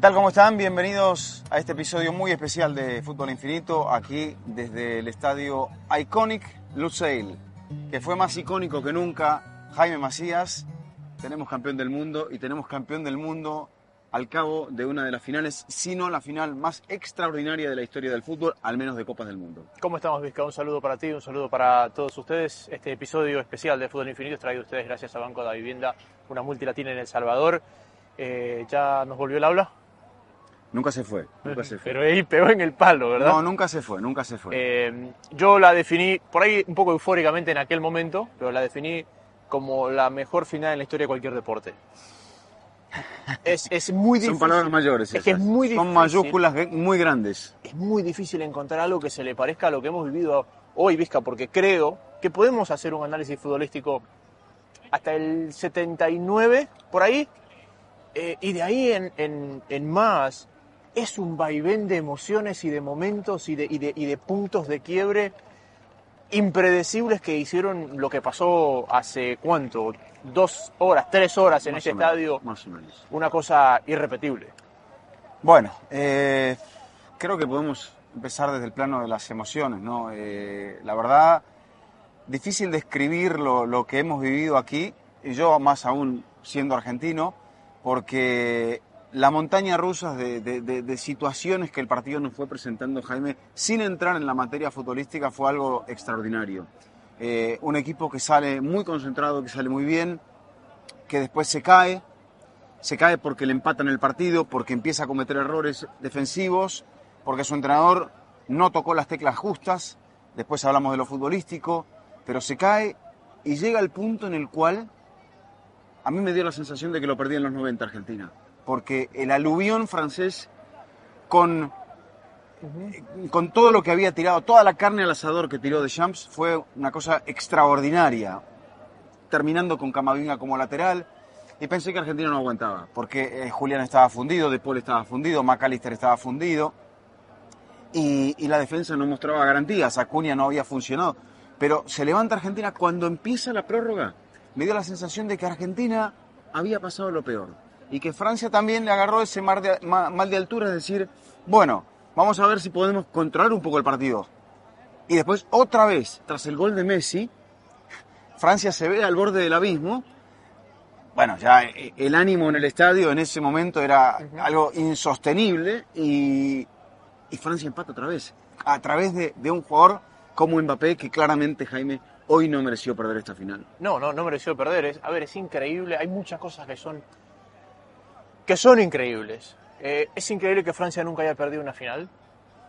¿Qué tal? ¿Cómo están? Bienvenidos a este episodio muy especial de Fútbol Infinito, aquí desde el estadio Iconic Lusail, que fue más icónico que nunca. Jaime Macías, tenemos campeón del mundo y tenemos campeón del mundo al cabo de una de las finales, si no la final más extraordinaria de la historia del fútbol, al menos de Copas del Mundo. ¿Cómo estamos, Vizca? Un saludo para ti, un saludo para todos ustedes. Este episodio especial de Fútbol Infinito es traído a ustedes gracias a Banco de Vivienda, una multilatina en El Salvador. Eh, ¿Ya nos volvió el habla? Nunca se fue, nunca se fue. Pero ahí pegó en el palo, ¿verdad? No, nunca se fue, nunca se fue. Eh, yo la definí, por ahí un poco eufóricamente en aquel momento, pero la definí como la mejor final en la historia de cualquier deporte. Es, es muy difícil. Son palabras mayores. Es que es esas. muy Son difícil. mayúsculas ge- muy grandes. Es muy difícil encontrar algo que se le parezca a lo que hemos vivido hoy, Vizca, porque creo que podemos hacer un análisis futbolístico hasta el 79, por ahí, eh, y de ahí en, en- en más es un vaivén de emociones y de momentos y de, y de- y de puntos de quiebre impredecibles que hicieron lo que pasó hace cuánto, dos horas, tres horas en Más este menos, estadio, Más o menos. una cosa irrepetible. Bueno, eh, creo que podemos empezar desde el plano de las emociones, ¿no? Eh, la verdad, difícil describir lo, lo que hemos vivido aquí, y yo más aún siendo argentino, porque la montaña rusa de, situaciones que el partido nos fue presentando, Jaime, sin entrar en la materia futbolística, fue algo extraordinario. Eh, un equipo que sale muy concentrado, que sale muy bien, que después se cae, se cae porque le empatan el partido, porque empieza a cometer errores defensivos, porque su entrenador no tocó las teclas justas, después hablamos de lo futbolístico, pero se cae y llega al punto en el cual a mí me dio la sensación de que lo perdí en los 90 Argentina, porque el aluvión francés con, con todo lo que había tirado, toda la carne al asador que tiró de Champs fue una cosa extraordinaria, terminando con Camavinga como lateral, y pensé que Argentina no aguantaba, porque eh, Julián estaba fundido, De Paul estaba fundido, McAllister estaba fundido, y la defensa no mostraba garantías, Acuña no había funcionado. Pero se levanta Argentina cuando empieza la prórroga. Me dio la sensación de que Argentina había pasado lo peor. Y que Francia también le agarró ese mar de- ma- mal de altura, es decir, bueno, vamos a ver si podemos controlar un poco el partido. Y después, otra vez, tras el gol de Messi, Francia se ve al borde del abismo. Bueno, ya eh, el ánimo en el estadio en ese momento era algo insostenible y, y Francia empata otra vez. A través de, de un jugador como Mbappé que claramente Jaime hoy no mereció perder esta final. No, no, no mereció perder. Es, a ver, es increíble. Hay muchas cosas que son que son increíbles. Eh, es increíble que Francia nunca haya perdido una final.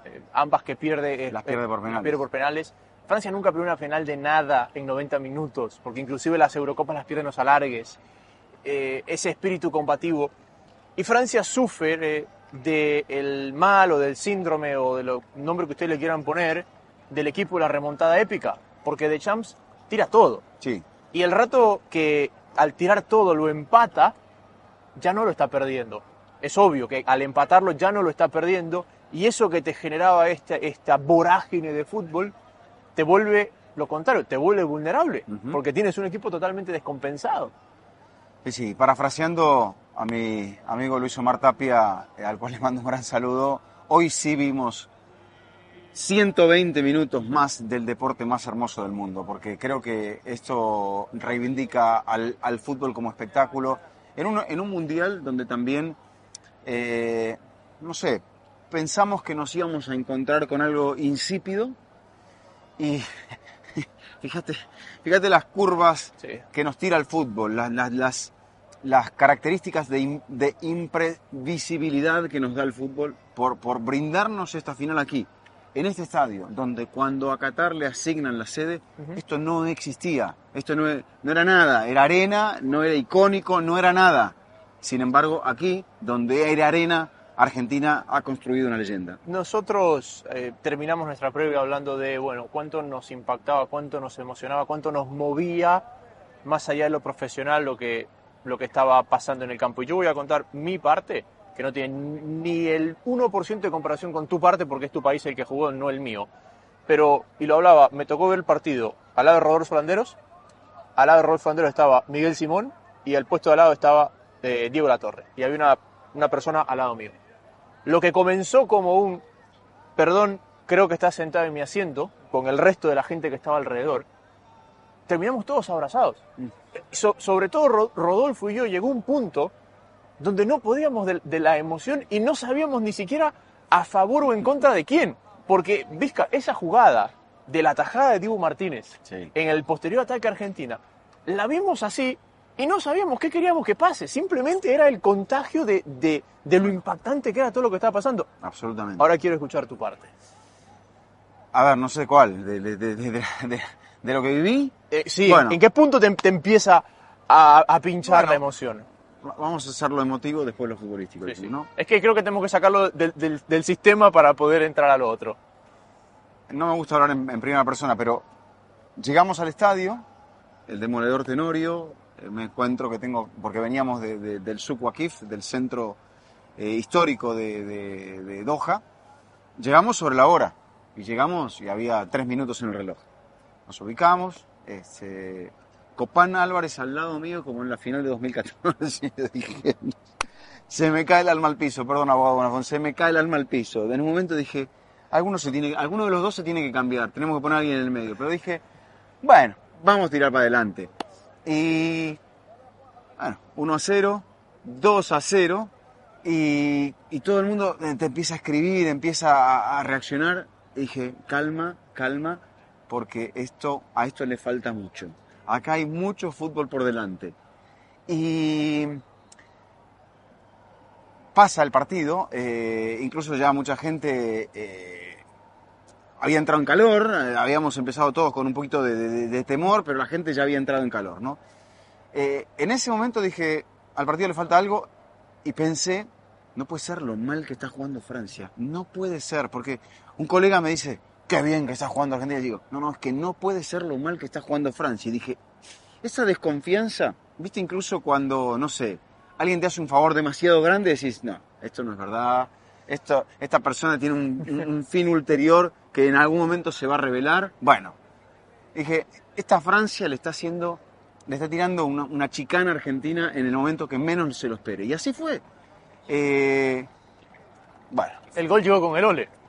Eh, ambas que pierde, eh, Las pierde por eh, penales. pierde por penales. Francia nunca perdió una final de nada en 90 minutos, porque inclusive las Eurocopas las pierden los alargues. Eh, ese espíritu combativo. Y Francia sufre del mal o del síndrome o del nombre que ustedes le quieran poner del equipo de la remontada épica, porque De Champs tira todo. Sí, Y el rato que al tirar todo lo empata, ya no lo está perdiendo. Es obvio que al empatarlo ya no lo está perdiendo y eso que te generaba esta, esta vorágine de fútbol te vuelve lo contrario, te vuelve vulnerable, porque tienes un equipo totalmente descompensado. sí, sí. Parafraseando a mi amigo Luis Omar Tapia, eh, al cual le mando un gran saludo, hoy sí vimos 120 minutos más del deporte más hermoso del mundo, porque creo que esto reivindica al, al fútbol como espectáculo en un, en un mundial donde también, eh, no sé, pensamos que nos íbamos a encontrar con algo insípido y fíjate, fíjate las curvas Sí. que nos tira el fútbol, las, las, las, las características de, de imprevisibilidad que nos da el fútbol por, por brindarnos esta final aquí. En este estadio, donde cuando a Qatar le asignan la sede, esto no existía, esto no, no era nada, era arena, no era icónico, no era nada. Sin embargo, aquí, donde era arena, Argentina ha construido una leyenda. Nosotros eh, terminamos nuestra previa hablando de, bueno, cuánto nos impactaba, cuánto nos emocionaba, cuánto nos movía, más allá de lo profesional, lo que, lo que estaba pasando en el campo. Y yo voy a contar mi parte, que no tiene ni el 1% de comparación con tu parte, porque es tu país el que jugó, no el mío. Pero, y lo hablaba, me tocó ver el partido al lado de Rodolfo Landeros, al lado de Rodolfo Landeros estaba Miguel Simón, y al puesto de al lado estaba eh, Diego Latorre. Y había una, una persona al lado mío. Lo que comenzó como un, perdón, creo que está sentado en mi asiento, con el resto de la gente que estaba alrededor, terminamos todos abrazados. Mm. sobre todo Rodolfo y yo llegó un punto donde no podíamos de, la emoción y no sabíamos ni siquiera a favor o en contra de quién. Porque, Vizca, esa jugada de la tajada de Dibu Martínez en el posterior ataque a Argentina, la vimos así y no sabíamos qué queríamos que pase. Simplemente era el contagio de, lo impactante que era todo lo que estaba pasando. Absolutamente. Ahora quiero escuchar tu parte. A ver, no sé cuál, de, lo que viví. Eh, sí, ¿en qué punto te, empieza a, pinchar la emoción? Vamos a hacerlo emotivo, después lo futbolístico. ¿no? Es que creo que tenemos que sacarlo del, sistema para poder entrar a lo otro. No me gusta hablar en, primera persona, pero llegamos al estadio, el demoledor Tenorio, eh, me encuentro que tengo, porque veníamos del Suk Wakif, del centro eh, histórico de, Doha, llegamos sobre la hora y llegamos y había tres minutos en el reloj. Nos ubicamos, este, Copán Álvarez al lado mío como en la final de 2014. dije, se me cae el alma al piso, perdón abogado Bonafón, se me cae el alma al piso. En un momento dije, alguno, se tiene, alguno de los dos se tiene que cambiar, tenemos que poner a alguien en el medio. Pero dije, bueno, vamos a tirar para adelante. Y bueno, 1 a 0, 2 a 0, y, todo el mundo te empieza a escribir, empieza a, reaccionar. dije, calma, calma, porque esto, a esto le falta mucho. Acá hay mucho fútbol por delante. Y pasa el partido, eh, incluso ya mucha gente eh, había entrado en calor, eh, habíamos empezado todos con un poquito de, temor, pero la gente ya había entrado en calor, ¿no? en ese momento dije, al partido le falta algo y pensé, no puede ser lo mal que está jugando Francia, no puede ser, porque un colega me dice, qué bien que está jugando Argentina. Y digo, no, no, es que no puede ser lo mal que está jugando Francia. Y dije, esa desconfianza, viste, incluso cuando, no sé, alguien te hace un favor demasiado grande, decís, no, esto no es verdad, esto, esta persona tiene un, fin ulterior que en algún momento se va a revelar. Bueno, dije, esta Francia le está haciendo, le está tirando una, chicana argentina en el momento que menos se lo espere. Y así fue. Eh, bueno. El gol llegó con el ole.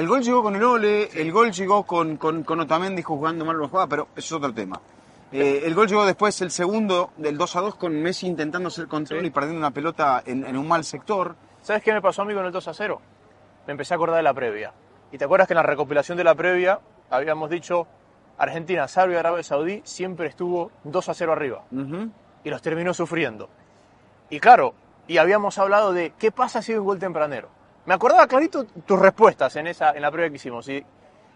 El gol llegó con el Ole, el gol llegó con, con, con Otamendi jugando mal la jugada, pero eso es otro tema. Eh, el gol llegó después, el segundo, del 2 a 2, con Messi intentando hacer control y perdiendo una pelota en, un mal sector. ¿Sabes qué me pasó a mí con el 2 a 0? Me empecé a acordar de la previa. Y te acuerdas que en la recopilación de la previa habíamos dicho Argentina, Serbia, Arabia Saudí siempre estuvo 2 a 0 arriba. Y los terminó sufriendo. Y claro, y habíamos hablado de qué pasa si hay un gol tempranero me acordaba clarito tus respuestas en, esa, en la prueba que hicimos. Y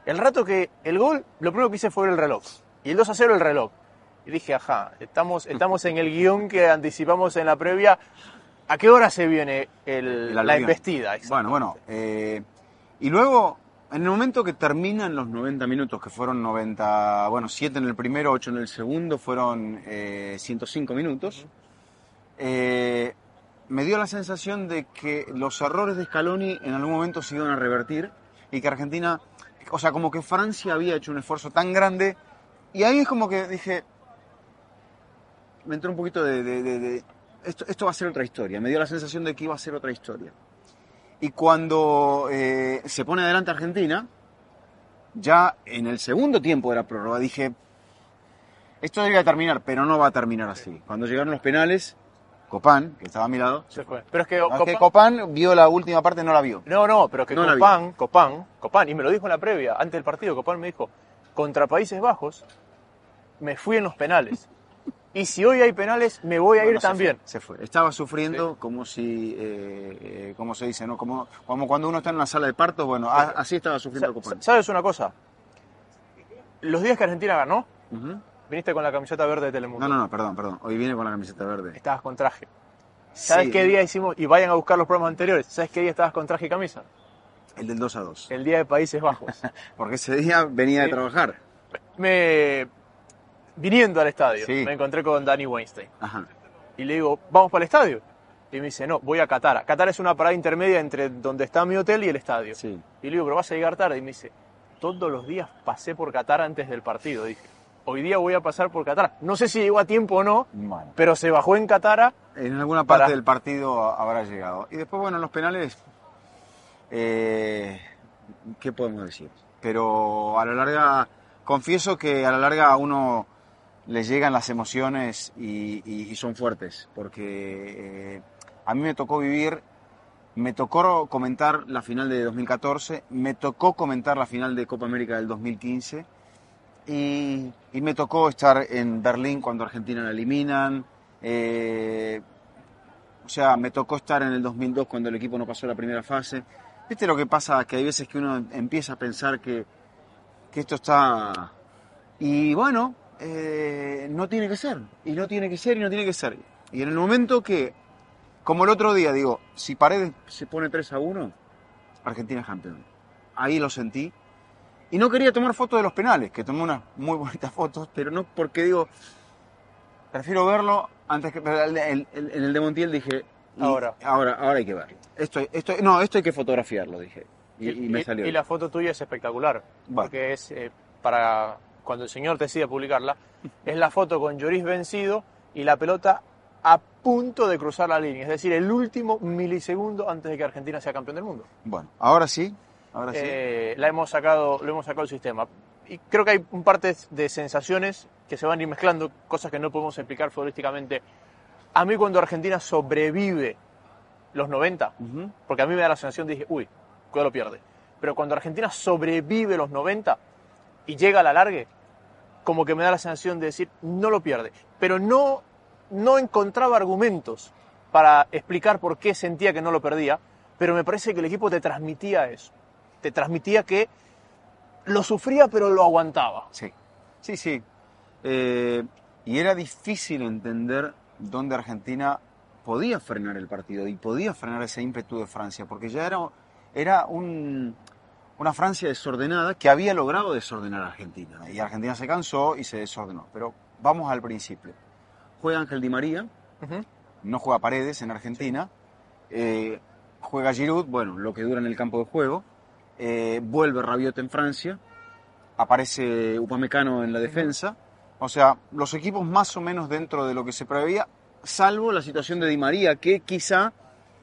el rato que el gol, lo primero que hice fue el reloj. Y el 2 a 0 el reloj. Y dije, ajá, estamos, estamos en el guion que anticipamos en la previa. ¿A qué hora se viene la investida? Bueno, bueno. Eh, y luego, en el momento que terminan los 90 minutos, que fueron 90, bueno, 7 en el primero, 8 en el segundo, fueron 105 eh, minutos. Eh, me dio la sensación de que los errores de Scaloni en algún momento se iban a revertir y que Argentina, o sea, como que Francia había hecho un esfuerzo tan grande y ahí es como que dije, me entró un poquito de, esto, esto va a ser otra historia, me dio la sensación de que iba a ser otra historia. Y cuando eh, se pone adelante Argentina, ya en el segundo tiempo de la prórroga dije, esto debería terminar, pero no va a terminar así. Cuando llegaron los penales, Copán, que estaba a mi lado. Se fue. Pero es que, Copán, vio la última parte, no la vio. No, no, pero que Copán, Copán, Copán, y me lo dijo en la previa, antes del partido, Copán me dijo, contra Países Bajos, me fui en los penales. Y si hoy hay penales, me voy a Bueno, ir se también. fue, Se fue. Estaba sufriendo como si, eh, eh, como se dice, ¿no? Como, como cuando uno está en una sala de parto, bueno, a- así estaba sufriendo Sa- Copani. ¿Sabes una cosa? Los días que Argentina ganó. Viniste con la camiseta verde de Telemundo. No, no, no, perdón, perdón. Hoy viene con la camiseta verde. Estabas con traje. ¿Sabes Sí, qué día hicimos? Y vayan a buscar los programas anteriores. ¿Sabes qué día estabas con traje y camisa? El del 2 a 2. El día de Países Bajos. Porque ese día venía de trabajar. me viniendo al estadio, Sí. me encontré con Danny Weinstein. Ajá. Y le digo, ¿vamos para el estadio? Y me dice, no, voy a Qatar. Qatar es una parada intermedia entre donde está mi hotel y el estadio. Y le digo, pero vas a llegar tarde. Y me dice, todos los días pasé por Qatar antes del partido. Dije, hoy día voy a pasar por Qatar. No sé si llegó a tiempo o no, Bueno. pero se bajó en Qatar. En alguna parte Para- del partido habrá llegado. Y después, bueno, los penales, eh, ¿qué podemos decir? Pero a la larga, confieso que a la larga a uno le llegan las emociones y, y- y son fuertes, porque eh, a mí me tocó vivir, me tocó comentar la final de 2014, me tocó comentar la final de Copa América del 2015 y, y me tocó estar en Berlín cuando Argentina la eliminan. eh, o sea, me tocó estar en el 2002 cuando el equipo no pasó la primera fase. ¿Viste lo que pasa? Que hay veces que uno empieza a pensar que, que esto está... Y bueno, eh, no tiene que ser. Y no tiene que ser y no tiene que ser. Y en el momento que, como el otro día, digo, si Paredes se pone 3 a 1, Argentina es campeón. Ahí lo sentí. Y no quería tomar fotos de los penales, que tomé unas muy bonitas fotos, pero no porque digo, prefiero verlo antes que el- el- en el de Montiel dije y Ahora. ahora ahora hay que verlo esto esto no esto hay que fotografiarlo dije y, y me salió y la foto tuya es espectacular. Porque es eh, para cuando el señor decide publicarla, es la foto con Lloris vencido y la pelota a punto de cruzar la línea. Es decir, el último milisegundo antes de que Argentina sea campeón del mundo. bueno ahora sí ahora sí Eh, la hemos sacado, lo hemos sacado del sistema. Y creo que hay un parte de sensaciones que se van a ir mezclando, cosas que no podemos explicar futbolísticamente. A mí cuando Argentina sobrevive los 90, Ujú. porque a mí me da la sensación dije, uy, cuidado lo pierde. Pero cuando Argentina sobrevive los 90 y llega a la largue, como que me da la sensación de decir, no lo pierde. Pero no, no encontraba argumentos para explicar por qué sentía que no lo perdía, pero me parece que el equipo te transmitía eso. Te transmitía que lo sufría pero lo aguantaba. sí sí sí Eh, y era difícil entender dónde Argentina podía frenar el partido y podía frenar ese ímpetu de Francia porque ya era era un una Francia desordenada que había logrado desordenar a Argentina. Y Argentina se cansó y se desordenó. Pero vamos al principio. Juega Ángel Di María, no juega Paredes en Argentina. Eh, juega Giroud, bueno, lo que dura en el campo de juego. Eh, vuelve Rabiot en Francia. Aparece Upamecano en la defensa. O sea, los equipos más o menos dentro de lo que se preveía, salvo la situación de Di María, que quizá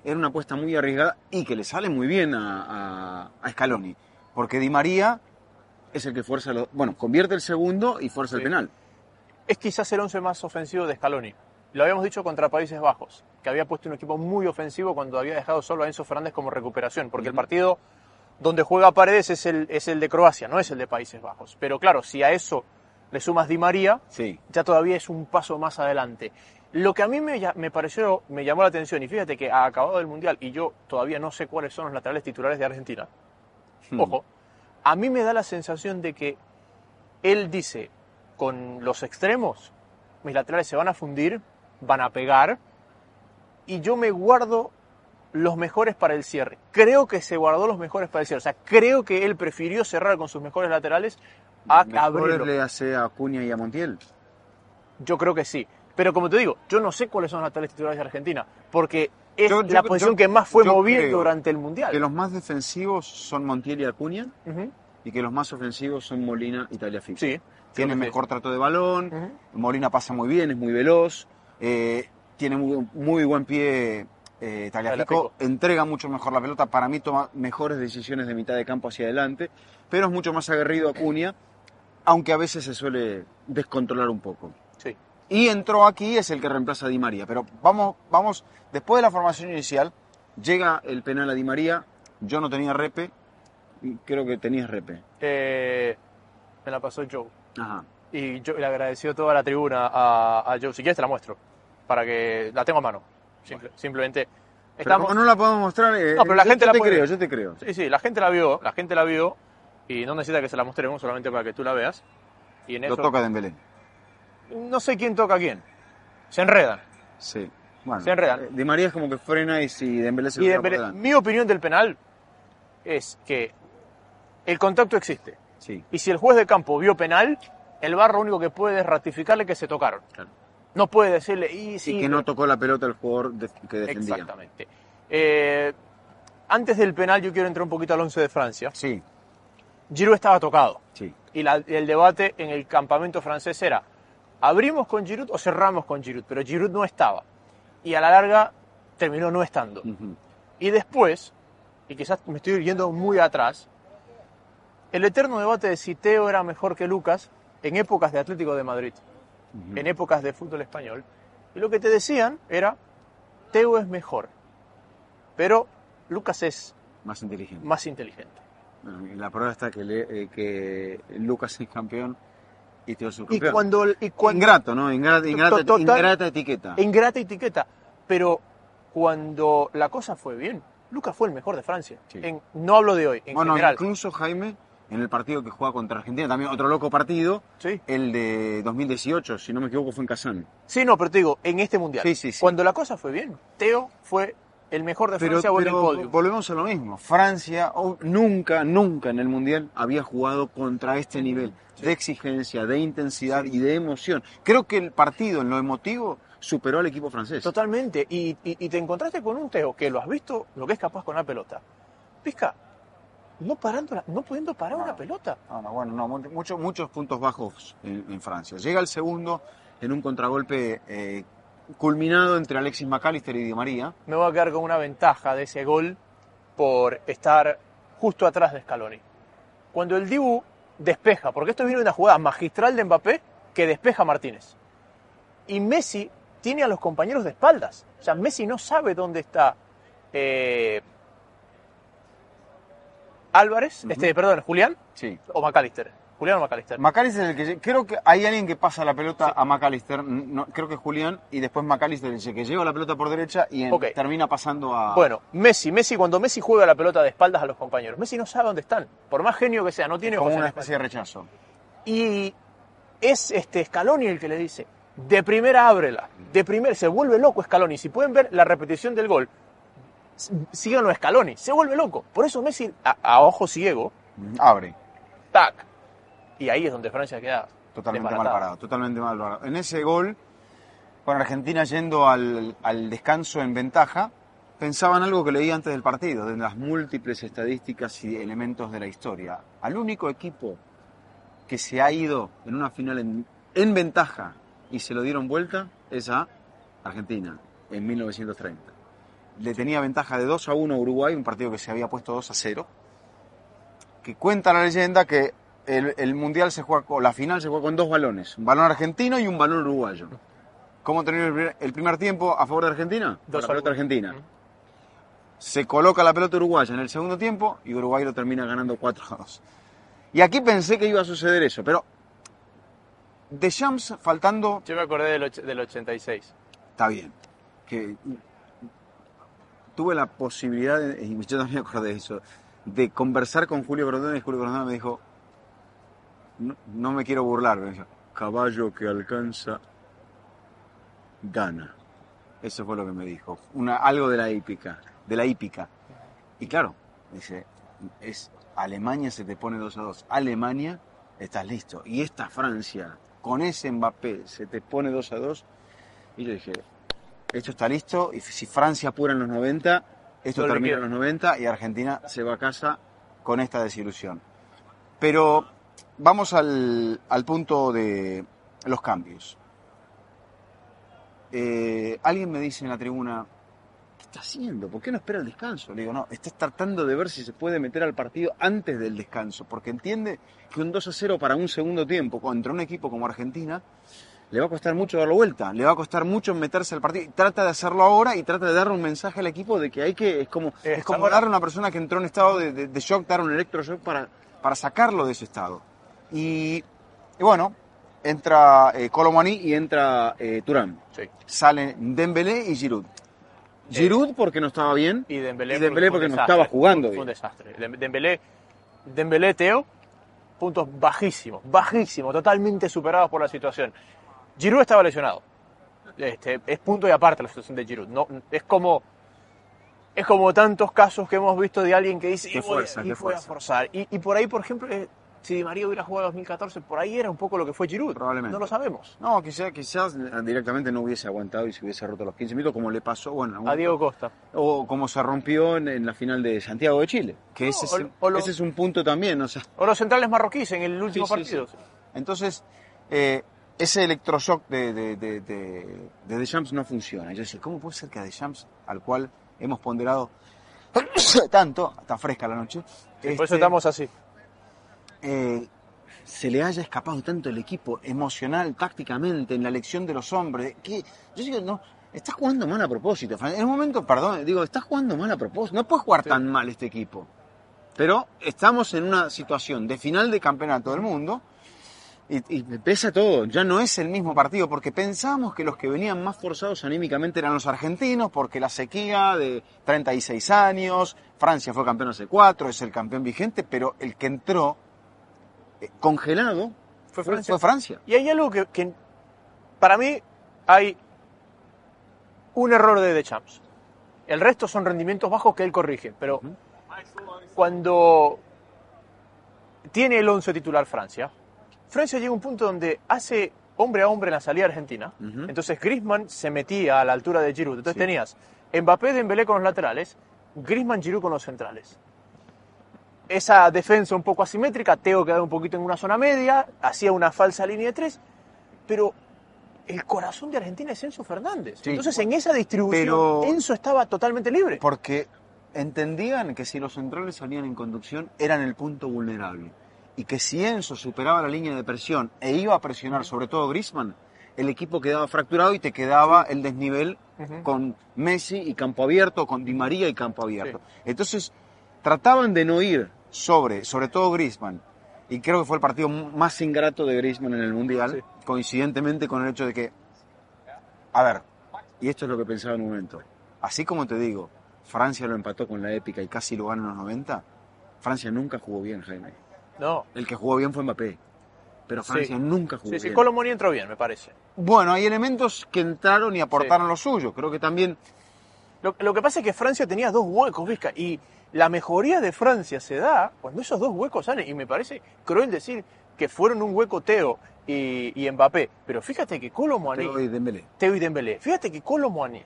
era una apuesta muy arriesgada y que le sale muy bien a, a, a Scaloni. Porque Di María es el que fuerza, los, bueno, convierte el segundo y fuerza el penal. es quizás el once más ofensivo de Scaloni. Lo habíamos dicho contra Países Bajos, que había puesto un equipo muy ofensivo cuando había dejado solo a Enzo Fernández como recuperación, porque el partido donde juega Paredes es el, es el de Croacia, no es el de Países Bajos. Pero claro, si a eso le sumas Di María, Sí. ya todavía es un paso más adelante. Lo que a mí me, me pareció, me llamó la atención, y fíjate que ha acabado el Mundial y yo todavía no sé cuáles son los laterales titulares de Argentina. Hmm. Ojo, a mí me da la sensación de que él dice, con los extremos, mis laterales se van a fundir, van a pegar, y yo me guardo los mejores para el cierre. Creo que se guardó los mejores para el cierre. O sea, creo que él prefirió cerrar con sus mejores laterales a abrirlo. le hace a Acuña y a Montiel. Yo creo que sí. Pero como te digo, yo no sé cuáles son los laterales titulares de Argentina, porque es Yo- la posición yo- que más fue creo durante el Mundial. Que los más defensivos son Montiel y Acuña y que los más ofensivos son Molina y Tagliafico. Sí. Tiene mejor trato de balón. Molina pasa muy bien, es muy veloz, eh, tiene muy, muy buen pie eh, entrega mucho mejor la pelota, para mí toma mejores decisiones de mitad de campo hacia adelante, pero es mucho más aguerrido Acuña, aunque a veces se suele descontrolar un poco. Sí. Y entró aquí, es el que reemplaza a Di María. Pero vamos, vamos, después de la formación inicial, llega el penal a Di María. Yo no tenía repe, creo que tenías repe. Eh, me la pasó Joe. Ajá. y yo le agradeció toda la tribuna a, a Joe. Si quieres te la muestro, para que la tengo a mano. Simple- simplemente Pero estamos... como no la podemos mostrar, eh, No, pero la yo- gente yo la te puede- creo, yo te creo. Sí, sí, la gente la vio, la gente la vio y no necesita que se la mostremos solamente para que tú la veas. Y en Lo eso toca Dembélé. no sé quién toca a quién. Se enredan. Sí. Bueno, Se enredan. eh, Di María es como que frena y si Dembélé se Y Dembélé- mi opinión del penal es que el contacto existe. Sí. Y si el juez de campo vio penal, el VAR lo único que puede es ratificarle que se tocaron. Claro. No puede decirle, y sí, y que pero- no tocó la pelota el jugador de- que defendía. Exactamente. Eh, antes del penal yo quiero entrar un poquito al 11 de Francia. Sí, Giroud estaba tocado. sí. Y la- el debate en el campamento francés era, ¿abrimos con Giroud o cerramos con Giroud? Pero Giroud no estaba. Y a la larga terminó no estando. Y después, y quizás me estoy yendo muy atrás, el eterno debate de si Teo era mejor que Lucas en épocas de Atlético de Madrid, En épocas de fútbol español. Y lo que te decían era, Teo es mejor, pero Lucas es Más inteligente. más inteligente. Bueno, y la prueba está que, le- eh, que Lucas es campeón y Teo es Y subcampeón. cuando, y cuando Ingrato, ¿no? Ingrata, ingrata, Total- ingrata etiqueta. ingrata etiqueta, pero cuando la cosa fue bien, Lucas fue el mejor de Francia. Sí. En- no hablo de hoy, en bueno, general. incluso Jaime, en el partido que juega contra Argentina, también otro loco partido, Sí. el de 2018, si no me equivoco, fue en Kazán. Sí, no, pero te digo, en este mundial. Sí, sí, sí. Cuando la cosa fue bien, Teo fue el mejor de Pero, Francia o en el pero podio. volvemos a lo mismo. Francia oh, nunca, nunca en el Mundial había jugado contra este nivel de exigencia, de intensidad y de emoción. Creo que el partido en lo emotivo superó al equipo francés. Totalmente. Y, y- y te encontraste con un Teo que lo has visto lo que es capaz con la pelota. Pisca, no parando, no pudiendo parar No. una pelota. No, no, bueno, no, mu- muchos muchos puntos bajos en, en Francia. Llega el segundo en un contragolpe eh, culminado entre Alexis McAllister y Di María. Me voy a quedar con una ventaja de ese gol por estar justo atrás de Scaloni. Cuando el Dibu despeja, porque esto viene de una jugada magistral de Mbappé que despeja a Martínez. Y Messi tiene a los compañeros de espaldas. O sea, Messi no sabe dónde está eh, Álvarez, este, perdón, Julián Sí. o McAllister. Julián o McAllister. McAllister es el que creo que hay alguien que pasa la pelota a McAllister, no, creo que es Julián, y después McAllister el que lleva la pelota por derecha y en- termina pasando a... Bueno, Messi, Messi, cuando Messi juega la pelota de espaldas a los compañeros, Messi no sabe dónde están. Por más genio que sea, no tiene como una especie de rechazo. Y es este Scaloni el que le dice, de primera ábrela, de primera, se vuelve loco Scaloni. Si pueden ver la repetición del gol, s- síganlo a Scaloni, se vuelve loco. Por eso Messi, a, a ojo ciego, Abre. tac. Y ahí es donde Francia queda Totalmente mal parado, totalmente mal parado. En ese gol, con Argentina yendo al, al descanso en ventaja, pensaba en algo que leí antes del partido, de las múltiples estadísticas y elementos de la historia. Al único equipo que se ha ido en una final en, en ventaja y se lo dieron vuelta es a Argentina, en 1930. Le tenía ventaja de 2 a 1 a Uruguay, un partido que se había puesto 2 a 0. Que cuenta la leyenda que el, el mundial se juega, con- la final se juega con dos balones, un balón argentino y un balón uruguayo. ¿Cómo terminó el primer, el primer tiempo a favor de Argentina? Dos la pelota uno. argentina. Se coloca la pelota uruguaya en el segundo tiempo y Uruguay lo termina ganando 4 a 2. Y aquí pensé que iba a suceder eso, pero Deschamps faltando Yo me acordé del, del 86. está bien. Que tuve la posibilidad, de- y yo también acordé de eso, de conversar con Julio Grondona y Julio Grondona me dijo, no, no me quiero burlar, me dijo, caballo que alcanza, gana. Eso fue lo que me dijo. Una, algo de la hípica, de la hípica. Y claro, dice, es Alemania se te pone 2 a 2. Alemania, estás listo. Y esta Francia, con ese Mbappé, se te pone 2 a 2. Y yo dije, esto está listo. Y si Francia apura en los 90, esto termina en los 90 y Argentina se va a casa con esta desilusión. Pero vamos al, al punto de los cambios. Eh, alguien me dice en la tribuna, ¿qué está haciendo? ¿Por qué no espera el descanso? Le digo, no, estás tratando de ver si se puede meter al partido antes del descanso, porque entiende que un 2 a 0 para un segundo tiempo contra un equipo como Argentina le va a costar mucho darlo vuelta, le va a costar mucho meterse al partido. Trata de hacerlo ahora y trata de darle un mensaje al equipo de que hay que, es como, Eh, es como darle a una persona que entró en estado de, de- de shock, dar un electroshock para, para sacarlo de ese estado. Y, y bueno, entra eh, Colomani y entra eh, Turán. Sí. Salen Dembélé y Giroud. Giroud porque no estaba bien Y Dembélé, y Dembélé porque no desastre. estaba jugando Fue un desastre. Dem- Dembélé, Dembélé, Teo, puntos bajísimos, bajísimos, totalmente superados por la situación. Giroud estaba lesionado. Este, es punto y aparte la situación de Giroud. No, es como es como tantos casos que hemos visto de alguien que dice "Y voy a- fuerza, y qué fue a fuerza". forzar. Y, y por ahí, por ejemplo, eh, si Di María hubiera jugado 2014, por ahí era un poco lo que fue Giroud. Probablemente. No lo sabemos. No, quizás, quizás directamente no hubiese aguantado y se hubiese roto los 15 minutos como le pasó, bueno, A Diego Costa. o como se rompió en, en la final de Santiago de Chile, que No, ese, es, o- o lo- ese es un punto también, o sea, O los centrales marroquíes en el último Sí, sí, partido. Entonces, eh, ese electroshock de, de, de, de, de Deschamps no funciona. Yo decía, ¿cómo puede ser que a Deschamps, al cual hemos ponderado tanto, está fresca la noche, Sí, por eso estamos así. eh, se le haya escapado tanto el equipo emocional, tácticamente, en la elección de los hombres? Que, yo digo, no, estás jugando mal a propósito. En un momento, perdón, digo, estás jugando mal a propósito. No puedes jugar tan mal este equipo. Pero estamos en una situación de final de campeonato del mundo y, y me pesa todo. Ya no es el mismo partido porque pensábamos que los que venían más forzados anímicamente eran los argentinos porque la sequía de 36 años, Francia fue campeón hace cuatro, es el campeón vigente, pero el que entró eh, congelado Fue Francia. fue Francia. Y hay algo que, que para mí hay un error de Deschamps. El resto son rendimientos bajos que él corrige, pero cuando tiene el 11 titular Francia, Francia llega a un punto donde hace hombre a hombre en la salida argentina. Entonces Griezmann se metía a la altura de Giroud. Entonces Sí. tenías Mbappé, Dembélé con los laterales, Griezmann, Giroud con los centrales. Esa defensa un poco asimétrica, Teo quedaba un poquito en una zona media, hacía una falsa línea de tres, pero el corazón de Argentina es Enzo Fernández. Sí. Entonces en esa distribución Pero- Enzo estaba totalmente libre. Porque entendían que si los centrales salían en conducción eran el punto vulnerable. Y que si Enzo superaba la línea de presión e iba a presionar sobre todo Griezmann, el equipo quedaba fracturado y te quedaba el desnivel con Messi y campo abierto, con Di María y campo abierto. Entonces trataban de no ir sobre, sobre todo Griezmann. Y creo que fue el partido más ingrato de Griezmann en el Mundial, Sí. coincidentemente con el hecho de que, a ver, y esto es lo que pensaba en un momento, así como te digo, Francia lo empató con la épica y casi lo gana en los 90, Francia nunca jugó bien, Jaime. No. El que jugó bien fue Mbappé, pero Sí. Francia nunca jugó Sí, sí, bien. Colomoni entró bien, me parece. Bueno, hay elementos que entraron y aportaron lo suyo. Creo que también Lo, lo que pasa es que Francia tenía dos huecos, Vizca, y la mejoría de Francia se da cuando esos dos huecos salen. Y me parece cruel decir que fueron un hueco Teo y, y Mbappé. Pero fíjate que Colomani, Teo y Dembélé. Teo y Dembélé, fíjate que Colomani,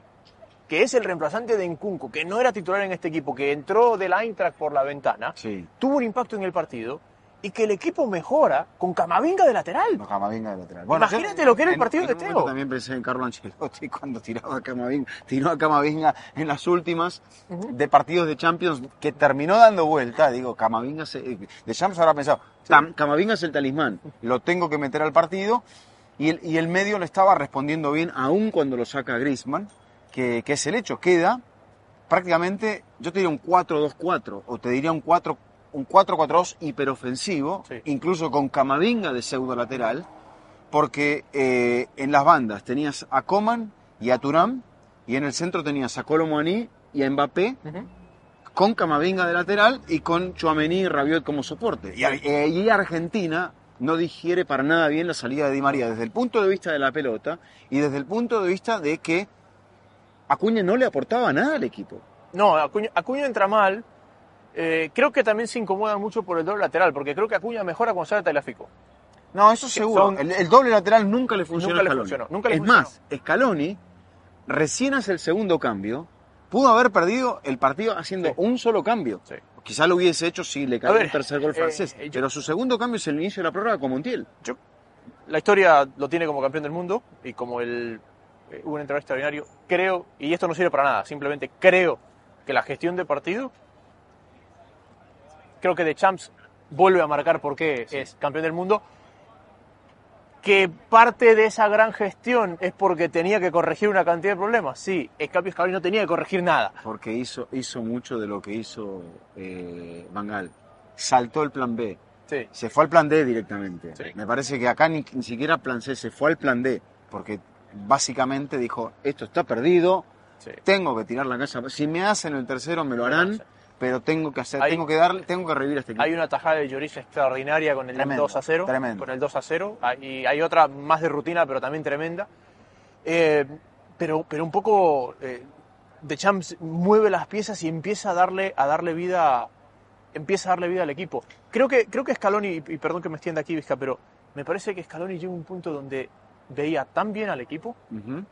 que es el reemplazante de Nkunku, que no era titular en este equipo, que entró del Eintracht por la ventana, Sí. tuvo un impacto en el partido y que el equipo mejora con Camavinga de lateral. No, Camavinga de lateral. Imagínate yo lo que era el en- partido en de Teo. También pensé en Carlo Ancelotti cuando tiraba a Camavinga, tiró a Camavinga en las últimas de partidos de Champions que terminó dando vuelta. Digo, Camavinga, se, de Champions habrá pensado, "Tam- Camavinga es el talismán, lo tengo que meter al partido. Y el, y el medio le estaba respondiendo bien, aún cuando lo saca Griezmann, que, que es el hecho. Queda prácticamente, yo te diría un 4-2-4, o te diría un 4 un 4-4-2 hiperofensivo, Sí. incluso con Camavinga de pseudo lateral, porque eh, en las bandas tenías a Coman y a Turán, y en el centro tenías a Colomani y a Mbappé, con Camavinga de lateral y con Chouameni y Rabiot como soporte. Y, eh, y Argentina no digiere para nada bien la salida de Di María desde el punto de vista de la pelota y desde el punto de vista de que Acuña no le aportaba nada al equipo. No, Acuña, Acuña entra mal. Eh, creo que también se incomoda mucho por el doble lateral, porque creo que Acuña mejora cuando sale Tagliafico. No, eso seguro. son- El, el doble lateral nunca le funcionó Nunca le funcionó, nunca le es funcionó. más, Scaloni recién hace el segundo cambio, pudo haber perdido el partido haciendo Sí. un solo cambio. Sí. Quizá lo hubiese hecho si le ver, el tercer gol eh, francés. yo- pero su segundo cambio es el inicio de la prórroga con Montiel. Yo- la historia lo tiene como campeón del mundo y como el, eh, un entrenador extraordinario. Creo, y esto no sirve para nada, simplemente creo que la gestión de partido, creo que De Champs vuelve a marcar por qué es campeón del mundo. Que parte de esa gran gestión es porque tenía que corregir una cantidad de problemas. Sí, en cambio Scaloni no tenía que corregir nada. Porque hizo, hizo mucho de lo que hizo eh, Van Gaal. Saltó el plan B. Sí. Se fue al plan D directamente. Sí. Me parece que acá ni, ni siquiera plan C, se fue al plan D, porque básicamente dijo, esto está perdido, Sí. tengo que tirar la casa. Si me hacen el tercero me lo harán. Pero tengo que hacer, Hay- tengo que darle, tengo que revivir este equipo. Hay una tajada de Lloris extraordinaria con el Tremendo, 2 a 0. tremendo. Con el 2 a 0. Ah, Y hay otra más de rutina, pero también tremenda. Eh, pero, pero un poco eh, De Champs mueve las piezas y empieza a darle, a darle vida. Empieza a darle vida al equipo. Creo que, creo que Scaloni, y perdón que me extienda aquí, Vizca, pero me parece que Scaloni llega a un punto donde veía tan bien al equipo Ujú.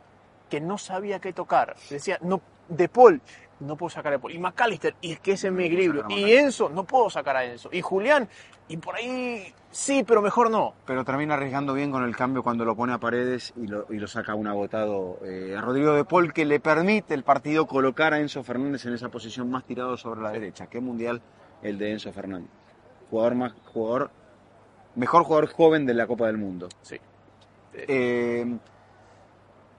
Que no sabía qué tocar. Decía, no, De Paul, no puedo sacar a De Paul. Y McAllister, y es que ese es mi equilibrio. Y. Enzo, no puedo sacar a Enzo. Y Julián, y por ahí sí, pero mejor no. Pero termina arriesgando bien con el cambio cuando lo pone a paredes y lo, y lo saca un agotado eh, a Rodrigo de Paul, que le permite el partido colocar a Enzo Fernández en esa posición más tirado sobre la derecha. Qué mundial el de Enzo Fernández. Jugador más, jugador, mejor jugador joven de la Copa del Mundo. Sí. Eh,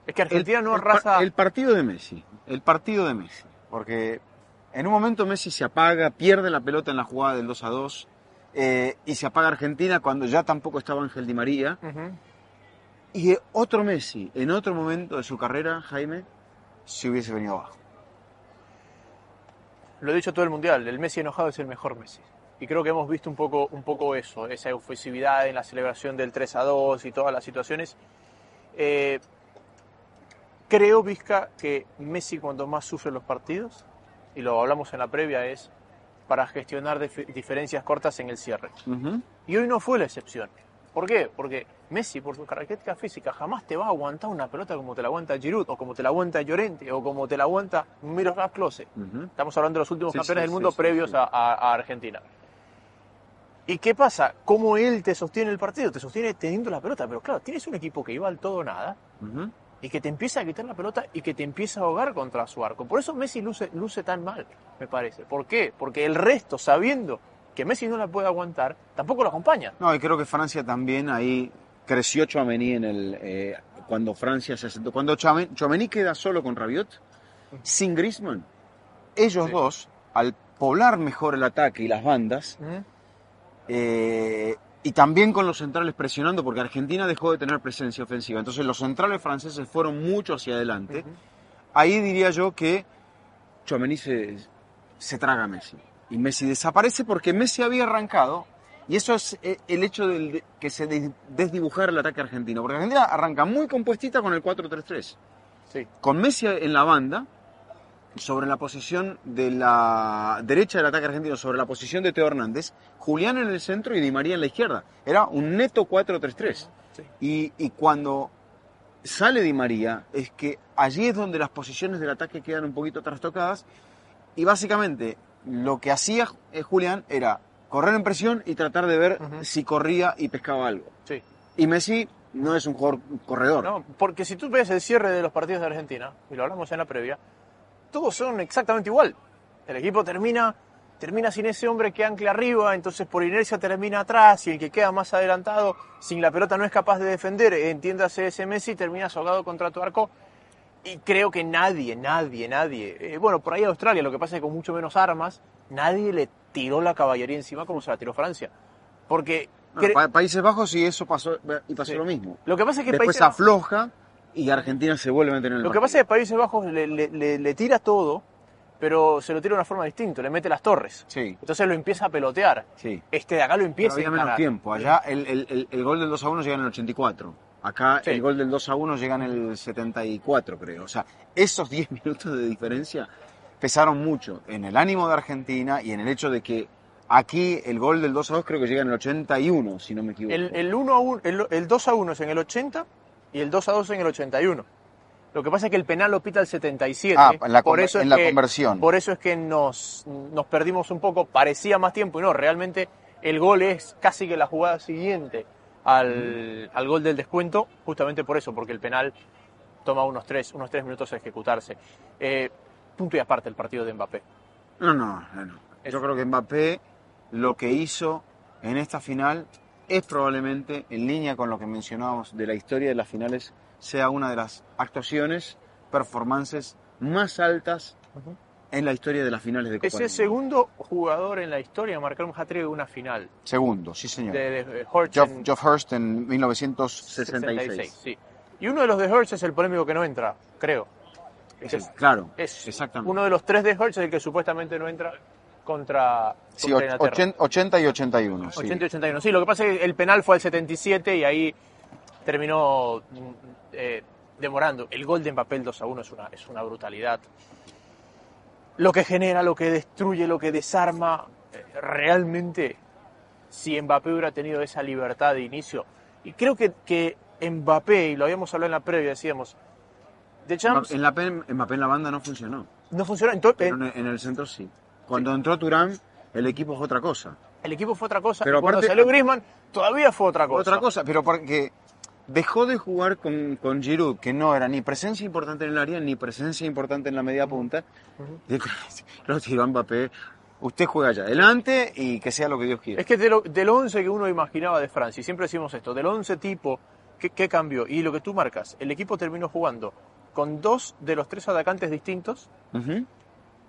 Es que Argentina el, no arrasa. El partido de Messi. El partido de Messi. Porque en un momento Messi se apaga, pierde la pelota en la jugada del 2 a 2 eh, y se apaga Argentina cuando ya tampoco estaba Ángel Di María. Y otro Messi, en otro momento de su carrera, Jaime, se hubiese venido abajo. Lo he dicho todo el mundial, el Messi enojado es el mejor Messi. Y creo que hemos visto un poco, un poco eso, esa efusividad en la celebración del 3 a 2 y todas las situaciones. Eh, creo, Vizca, que Messi cuando más sufre los partidos, y lo hablamos en la previa, es para gestionar dif- diferencias cortas en el cierre. Y hoy no fue la excepción. ¿Por qué? Porque Messi, por sus características físicas, jamás te va a aguantar una pelota como te la aguanta Giroud, o como te la aguanta Llorente, o como te la aguanta Miroslav Klose. Estamos hablando de los últimos Sí, campeones sí, del mundo sí, previos. A, Argentina. ¿Y qué pasa? ¿Cómo él te sostiene el partido? Te sostiene teniendo la pelota. Pero claro, tienes un equipo que iba al todo o nada. Y que te empieza a quitar la pelota y que te empieza a ahogar contra su arco. Por eso Messi luce, luce tan mal, me parece. ¿Por qué? Porque el resto, sabiendo que Messi no la puede aguantar, tampoco lo acompaña. No, y creo que Francia también ahí creció Chouameni en el eh, cuando Francia se asentó. Cuando Chouameni, queda solo con Rabiot, sin Griezmann, ellos Sí. dos, al poblar mejor el ataque y las bandas, eh, y también con los centrales presionando, porque Argentina dejó de tener presencia ofensiva. Entonces los centrales franceses fueron mucho hacia adelante. Ahí diría yo que Chouameni se, se traga a Messi. Y Messi desaparece porque Messi había arrancado. Y eso es eh, el hecho del- de que se des- desdibujara el ataque argentino. Porque Argentina arranca muy compuestita con el 4-3-3. Sí. Con Messi en la banda, sobre la posición de la derecha del ataque argentino, sobre la posición de Teo Hernández, Julián en el centro y Di María en la izquierda. Era un neto 4-3-3. Sí. Y, y cuando sale Di María, es que allí es donde las posiciones del ataque quedan un poquito trastocadas. Y básicamente lo que hacía eh, Julián era correr en presión y tratar de ver si corría y pescaba algo. Sí. Y Messi no es un jugador corredor. No, porque si tú ves el cierre de los partidos de Argentina, y lo hablamos en la previa, todos son exactamente igual. El equipo termina, termina sin ese hombre que ancla arriba, entonces por inercia termina atrás y el que queda más adelantado, sin la pelota no es capaz de defender, entiéndase ese Messi, termina ahogado contra tu arco. Y creo que nadie, nadie, nadie, eh, bueno, por ahí Australia, lo que pasa es que con mucho menos armas, nadie le tiró la caballería encima como se la tiró Francia. Porque Países Bajos y eso pasó y pasó Sí. lo mismo. lo que pasa es que Después Países Bajos- afloja y Argentina se vuelve a meter en el Lo que pasa partido. es que Países Bajos le, le- le- le tira todo, pero se lo tira de una forma distinta, le mete las torres. Sí, Entonces lo empieza a pelotear. sí. Este de acá lo Pero empieza había a menos tiempo. Allá el, el- el- el gol del 2 a 1 llega en el 84. Acá Sí. el gol del 2 a 1 llega en el 74, creo. O sea, esos 10 minutos de diferencia pesaron mucho en el ánimo de Argentina y en el hecho de que aquí el gol del 2 a 2 creo que llega en el 81, si no me equivoco. El, el, 1 a 1, el, el 2 a 1 es en el 80 y el 2 a 2 en el 81. Lo que pasa es que el penal lo pita el 77. Ah, en la por eso en es la que- conversión. Por eso es que nos, nos perdimos un poco. Parecía más tiempo y no, realmente el gol es casi que la jugada siguiente al, al gol del descuento, justamente por eso, porque el penal toma unos 3 unos tres minutos a ejecutarse. Eh, punto y aparte el partido de Mbappé. No, no, no, no. Yo creo que Mbappé lo que hizo en esta final es probablemente, en línea con lo que mencionábamos de la historia de las finales, sea una de las actuaciones, performances más altas en la historia de las finales de Copa Es el segundo jugador en la historia en marcar un hat-trick en una final. Segundo, sí señor. De, de Hurst Geoff, en Hurst en 1966. sí. Y uno de los de Hurst es el polémico que no entra, creo. Es el- claro, es exactamente. uno de los tres de Hurst es el que supuestamente no entra contra, Sí, contra och- Inglaterra. 80, 80 y 81. sí. 80 y 81. Sí, lo que pasa es que el penal fue al 77 y ahí terminó mm, eh, demorando. El gol de Mbappé el 2 a 1 es una, es una brutalidad. Lo que genera, lo que destruye, lo que desarma, eh, realmente, si Mbappé hubiera tenido esa libertad de inicio. Y creo que, que Mbappé, y lo habíamos hablado en la previa, decíamos, de Champs En la, Mbappé en la banda no funcionó, no funcionó. Entonces, pero en, en el centro sí. Cuando entró Turán, el equipo fue otra cosa. el equipo fue otra cosa. Pero y cuando salió Griezmann, todavía fue otra cosa. Otra cosa, pero porque dejó de jugar con, con Giroud, que no era ni presencia importante en el área, ni presencia importante en la media punta. Y Lo tiró a Mbappé. Usted juega allá adelante y que sea lo que Dios quiera. Es que de lo- del 11 que uno imaginaba de Francia, y siempre decimos esto, del 11 tipo, ¿qué, qué cambió? Y lo que tú marcas, el equipo terminó jugando con dos de los tres atacantes distintos.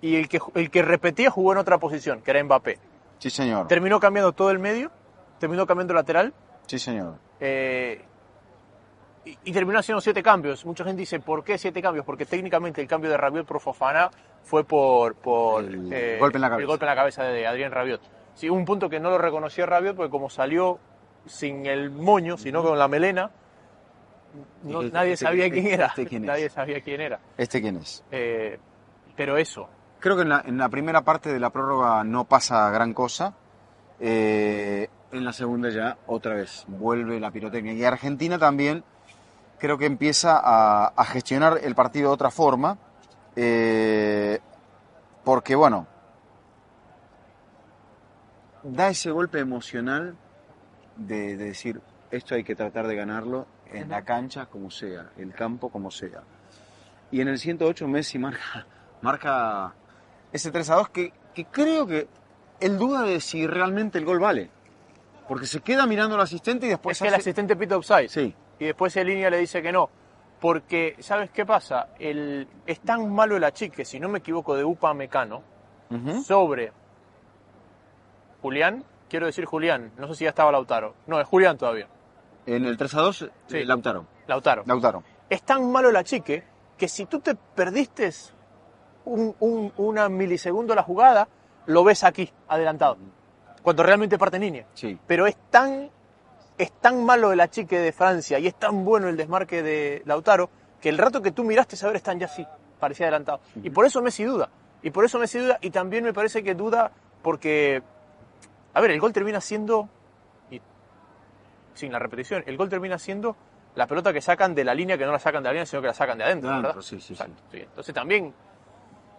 Y el que, el que repetía jugó en otra posición, que era Mbappé. Sí, señor. Terminó cambiando todo el medio, terminó cambiando lateral Sí, señor. eh, y, y terminó haciendo siete cambios. Mucha gente dice, ¿por qué siete cambios? Porque técnicamente el cambio de Rabiot por Fofana fue por, por eh, El golpe en la cabeza. el golpe en la cabeza de Adrián Rabiot. Sí, un punto que no lo reconoció Rabiot porque como salió sin el moño, sino con la melena, no- Este- nadie este- sabía este- quién era. este quién es. nadie sabía quién era. ¿Este quién es? Eh, pero eso, Creo que en la, en la primera parte de la prórroga no pasa gran cosa. Eh, en la segunda ya otra vez vuelve la pirotecnia. Y Argentina también creo que empieza a, gestionar el partido de otra forma. eh, porque bueno, da ese golpe emocional de, de decir, esto hay que tratar de ganarlo en la cancha como sea, el campo como sea. Y en el 108 Messi marca, marca ese 3 a 2 que, que creo que él duda de si realmente el gol vale. Porque se queda mirando al asistente y después es que el asistente pita offside. Sí, y después en línea le dice que no. Porque, ¿sabes qué pasa? El, es tan malo el achique, si no me equivoco, de Upa Mecano, sobre Julián, quiero decir Julián, no sé si ya estaba Lautaro. No, es Julián todavía. en el 3 a 2, Sí. Lautaro. Lautaro. Lautaro. Es tan malo el achique que si tú te perdiste un, un- una milisegundo la jugada, lo ves aquí, adelantado. Cuando realmente parte en línea. Sí. pero es tan, es tan malo el achique de Francia y es tan bueno el desmarque de Lautaro que el rato que tú miraste a ver están ya así, parecía adelantado. Y por eso Messi duda. Y por eso Messi duda y también me parece que duda porque, a ver, el gol termina siendo, y sin la repetición, el gol termina siendo la pelota que sacan de la línea que no la sacan de la línea, sino que la sacan de adentro, De adentro, ¿verdad? sí, sí, sí. Entonces también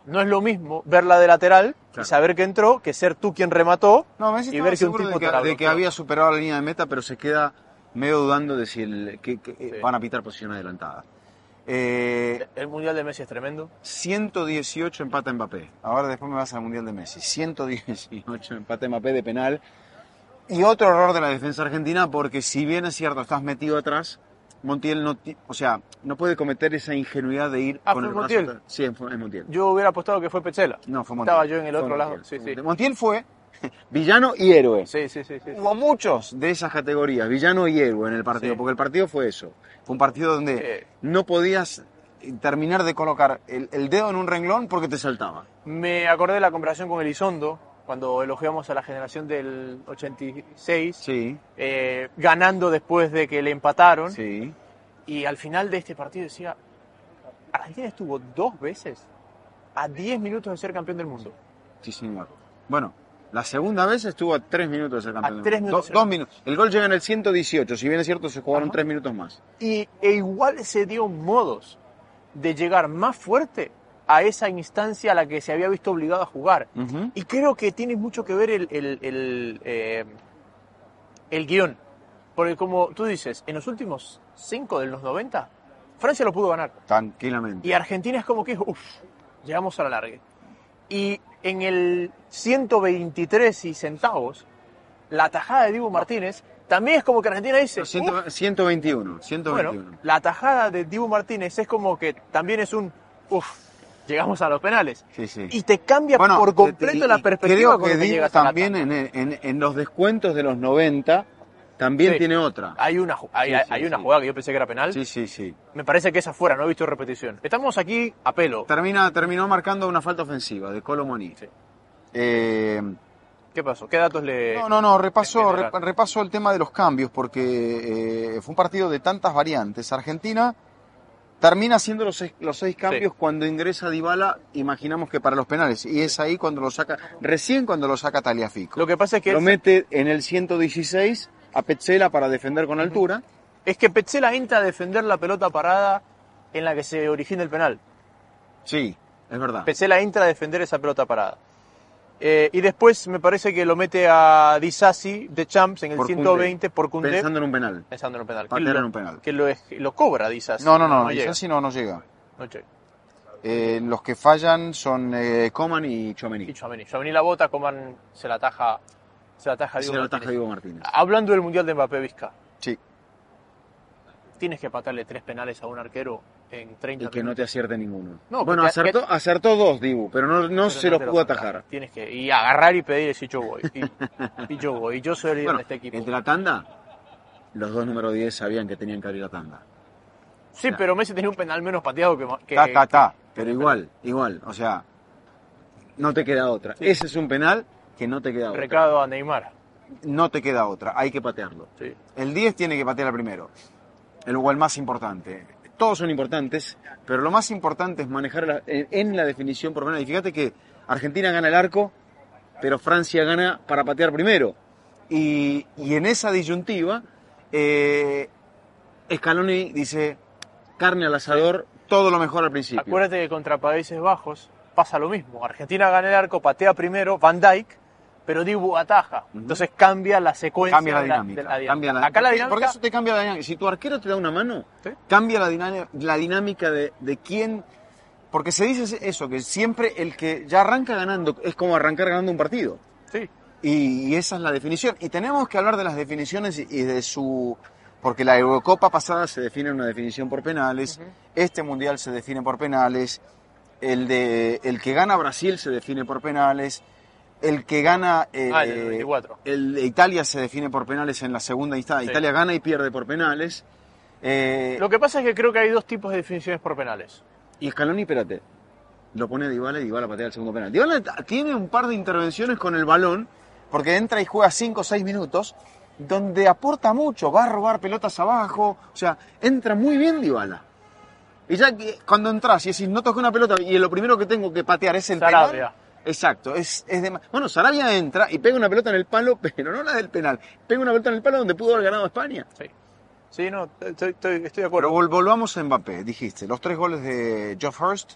no es lo mismo verla de lateral Claro. y saber que entró que ser tú quien remató No, Messi y ver que un tipo de te que, de que bloqueó. había superado la línea de meta, pero se queda medio dudando de si el, que, que, Sí. van a pitar posición adelantada. Eh, El Mundial de Messi es tremendo. 118 empata Mbappé. Ahora después me vas al Mundial de Messi. 118 empata Mbappé de penal. Y otro error de la defensa argentina porque si bien es cierto, estás metido atrás, Montiel no, o sea, no puede cometer esa ingenuidad de ir Ah, con ¿fue el brazo Montiel? atrás. Sí, fue- es Montiel. Yo hubiera apostado que fue Petzela. No, fue Montiel. Estaba yo en el Fue otro lado. Montiel. Sí, sí. Montiel. Montiel fue villano y héroe. Sí, sí, sí. sí. Hubo muchos de esas categorías, villano y héroe en el partido, Sí. porque el partido fue eso. Fue un partido donde Sí. no podías terminar de colocar el, el dedo en un renglón porque te saltaba. Me acordé de la comparación con Elizondo, cuando elogiamos a la generación del 86, Sí, eh, ganando después de que le empataron. sí. Y al final de este partido decía, Argentina estuvo dos veces a 10 minutos de ser campeón del mundo. Sí, señor. Bueno, la segunda vez estuvo a tres minutos de ser campeón. A del tres mundo. minutos Do- dos minutos. El gol llega en el 118, si bien es cierto, se jugaron Ajá. tres minutos más. Y, e igual se dio modos de llegar más fuerte a esa instancia a la que se había visto obligado a jugar. Y creo que tiene mucho que ver el, el, el, eh, el guion. Porque como tú dices, en los últimos 5 de los 90, Francia lo pudo ganar. Tranquilamente. Y Argentina es como que, uff, llegamos a la larga. Y en el 123 y centavos, la tajada de Dibu Martínez, también es como que Argentina dice, "Uf, Ciento- 121, 121. bueno, la tajada de Dibu Martínez es como que también es un uff, llegamos a los penales. Sí, sí. Y te cambia por completo y- la perspectiva Creo que Dibu llegas a la también en, en- en los descuentos de los 90 también Sí. tiene otra. Hay una, hay, hay una jugada que yo pensé que era penal. Sí, sí, sí. Me parece que esa fuera, no he visto repetición. Estamos aquí a pelo. Termina, terminó marcando una falta ofensiva de Colomoni. Sí. Eh, ¿Qué pasó? ¿Qué datos le.? no, no, no, repaso, repaso el tema de los cambios porque eh, fue un partido de tantas variantes. Argentina termina haciendo los seis, los seis cambios cuando ingresa Dybala, imaginamos que para los penales, y es ahí cuando lo saca, recién cuando lo saca Taliafico. Lo que pasa es que, Lo mete en el 116 a Petzela para defender con altura. es que Petzela entra a defender la pelota parada en la que se origina el penal. Sí, es verdad. Petzela entra a defender esa pelota parada. Eh, y después me parece que lo mete a Disasi de Champs en el Por 120 por Koundé. Pensando en un penal. Pensando en un penal. Patear Que lo- en un penal. Que lo, lo cobra Disasi. No, no, no, no. Disasi no, no llega. No llega. Eh, los que fallan son eh, Coman y Chomení. Y. Tchouaméni la bota, Coman se la ataja, se la ataja Se Diego lo Martínez. ataja Diego Martínez. Hablando del Mundial de Mbappé Vizca, Sí, tienes que patarle tres penales a un arquero en 30 y que no te acierte ninguno. No, bueno, que- acertó, acertó dos, Dibu, pero no, no Pero se los pudo atajar. Tienes que y agarrar y pedir si yo voy. Y, y yo voy. Y yo soy el líder Bueno, de este equipo. de la tanda, los dos número 10 sabían que tenían que abrir la tanda. Sí, pero Messi tenía un penal menos pateado que... que Ta, ta, ta. que- Pero igual, igual, o sea, no te queda otra. Sí. Ese es un penal que no te queda otra. Recado a Neymar. No te queda otra, hay que patearlo. Sí. El 10 tiene que patear al primero. El, o el más importante. Todos son importantes, pero lo más importante es manejar en la definición por penal. Y fíjate que Argentina gana el arco, pero Francia gana para patear primero. Y, y en esa disyuntiva, eh, Scaloni dice, carne al asador, todo lo mejor al principio. Acuérdate que contra Países Bajos pasa lo mismo. Argentina gana el arco, patea primero, Van Dijk, pero Dibu ataja. Entonces cambia la secuencia. Cambia la de dinámica. de la cambia la- Acá la porque- dinámica... Porque eso te cambia la dinámica. Si tu arquero te da una mano, Sí. cambia la, diná- la dinámica de, de quién. Porque se dice eso, que siempre el que ya arranca ganando es como arrancar ganando un partido. Sí. Y, y esa es la definición. Y tenemos que hablar de las definiciones y, y de su. Porque la Eurocopa pasada se define una definición por penales, este mundial se define por penales, el de el que gana Brasil se define por penales, el que gana eh, Ah, el del 94. el de Italia se define por penales en la segunda instancia. Sí. Italia gana y pierde por penales. Eh, Lo que pasa es que creo que hay dos tipos de definiciones por penales. y Scaloni, espérate, lo pone Dybala y Dybala patea el segundo penal. Dybala tiene un par de intervenciones con el balón, porque entra y juega 5 o 6 minutos, donde aporta mucho, va a robar pelotas abajo, o sea, entra muy bien Dybala. Y ya cuando entras y decís, no toqué una pelota y lo primero que tengo que patear es el Sarabia. penal. Exacto, es, es de... Bueno, Sarabia entra y pega una pelota en el palo, pero no la del penal. Pega una pelota en el palo donde pudo haber ganado España. Sí. Sí, no, estoy, estoy, estoy de Pero acuerdo. vol- volvamos a Mbappé, dijiste, los tres goles de Geoff Hurst,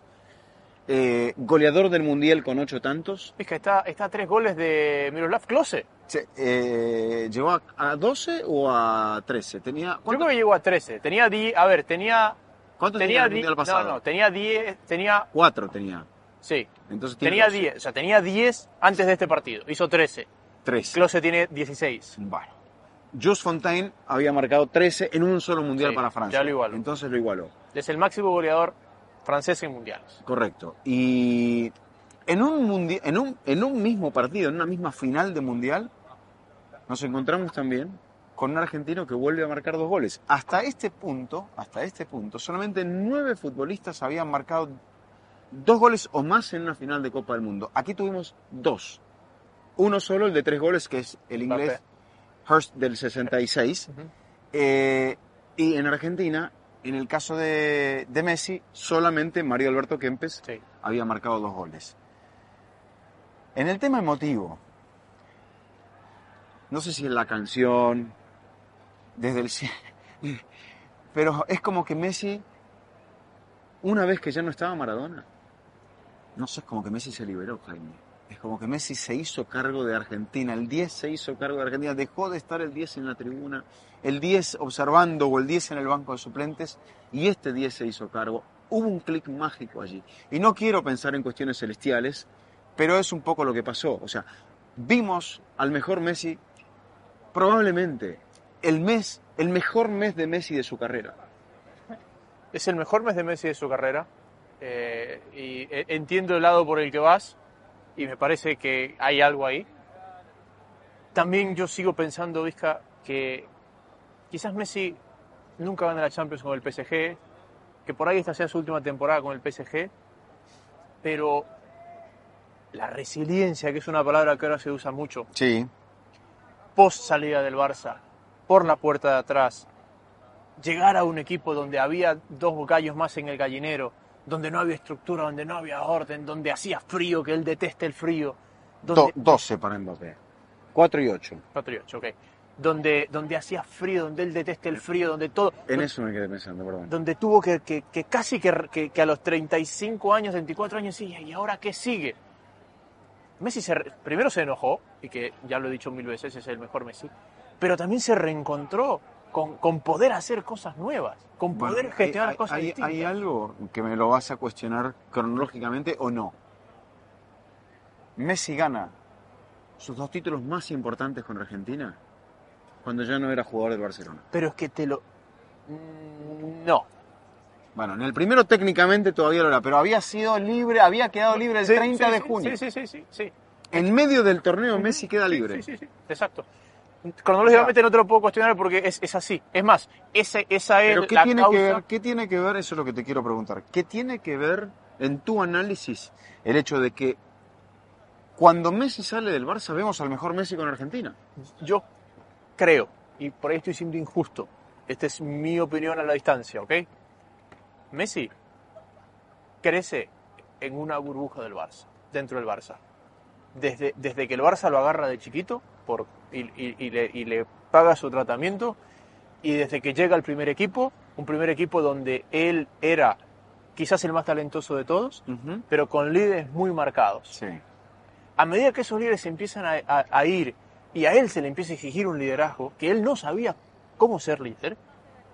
eh, goleador del Mundial con ocho tantos, Es que está, está a tres goles de Miroslav Klose. Se- eh, ¿llegó a, a 12 o a 13? Tenía, Yo ¿cuánto- creo que llegó a 13. Tenía 10, a ver, tenía... ¿Cuánto tenía tenía el di- Mundial No, pasado? no, tenía 10, tenía... Cuatro tenía. Sí, Entonces tiene tenía 12. 10, o sea, tenía 10 antes de este partido. Hizo 13. Tres. Klose tiene 16. Bueno. Jules Fontaine había marcado 13 en un solo Mundial Sí, para Francia. ya lo igualó. Entonces lo igualó. Es el máximo goleador francés en mundiales. Correcto. Y en un, mundi- en, un, en un mismo partido, en una misma final de Mundial, nos encontramos también con un argentino que vuelve a marcar dos goles. Hasta este punto, hasta este punto, solamente nueve futbolistas habían marcado dos goles o más en una final de Copa del Mundo. Aquí tuvimos dos. Uno solo, el de tres goles, que es el inglés Hurst del 66. Ujú. Eh, y en Argentina, en el caso de, de Messi, solamente Mario Alberto Kempes Sí. había marcado dos goles. En el tema emotivo, no sé si en la canción, desde el pero es como que Messi, una vez que ya no estaba Maradona, no sé, es como que Messi se liberó, Jaime. Es como que Messi se hizo cargo de Argentina, el 10 se hizo cargo de Argentina, dejó de estar el 10 en la tribuna, el 10 observando o el 10 en el banco de suplentes, y este 10 se hizo cargo. Hubo un clic mágico allí. Y no quiero pensar en cuestiones celestiales, pero es un poco lo que pasó. O sea, vimos al mejor Messi, probablemente el mes, el mejor mes de Messi de su carrera. Es el mejor mes de Messi de su carrera. Eh, y eh, entiendo el lado por el que vas y me parece que hay algo ahí. También yo sigo pensando, Vizca, que quizás Messi nunca gane la Champions con el PSG, que por ahí esta sea su última temporada con el PSG, pero la resiliencia, que es una palabra que ahora se usa mucho, Sí. post salida del Barça, por la puerta de atrás, llegar a un equipo donde había dos gallos más en el gallinero, donde no había estructura, donde no había orden, donde hacía frío, que él detesta el frío, Do- donde, 12 para Mbappé. 4 y 8. Cuatro y ocho, ok. donde, donde hacía frío, donde él detesta el frío, donde todo... En eso me quedé pensando, perdón. donde tuvo que, que- que casi que, que- que a los 35 años, 24 años, sí, ¿y ahora qué sigue? Messi se primero se enojó, y que ya lo he dicho mil veces, es el mejor Messi, pero también se reencontró con, con poder hacer cosas nuevas, con Bueno, poder gestionar las cosas hay, distintas. hay algo que me lo vas a cuestionar cronológicamente o no. Messi gana sus dos títulos más importantes con Argentina cuando ya no era jugador del Barcelona. Pero es que te lo... Mm, No. Bueno, en el primero técnicamente todavía lo era, pero había sido libre, había quedado libre el Sí, 30 sí, de junio. Sí, sí, sí, sí, sí. En medio del torneo Messi queda libre. Sí, sí, sí, exacto. Cronológicamente no te lo puedo cuestionar porque es, es así. Es más, ese, esa es Pero ¿qué la tiene, causa... que ver, ¿qué tiene que ver? Eso es lo que te quiero preguntar. ¿Qué tiene que ver en tu análisis el hecho de que cuando Messi sale del Barça vemos al mejor Messi con Argentina? Yo creo, y por ahí estoy siendo injusto, esta es mi opinión a la distancia, ¿ok? Messi crece en una burbuja del Barça, dentro del Barça. Desde, desde que el Barça lo agarra de chiquito por, y, y- y le, y le paga su tratamiento, y desde que llega al primer equipo, un primer equipo donde él era quizás el más talentoso de todos, pero con líderes muy marcados Sí. a medida que esos líderes empiezan a, a- a ir y a él se le empieza a exigir un liderazgo, que él no sabía cómo ser líder,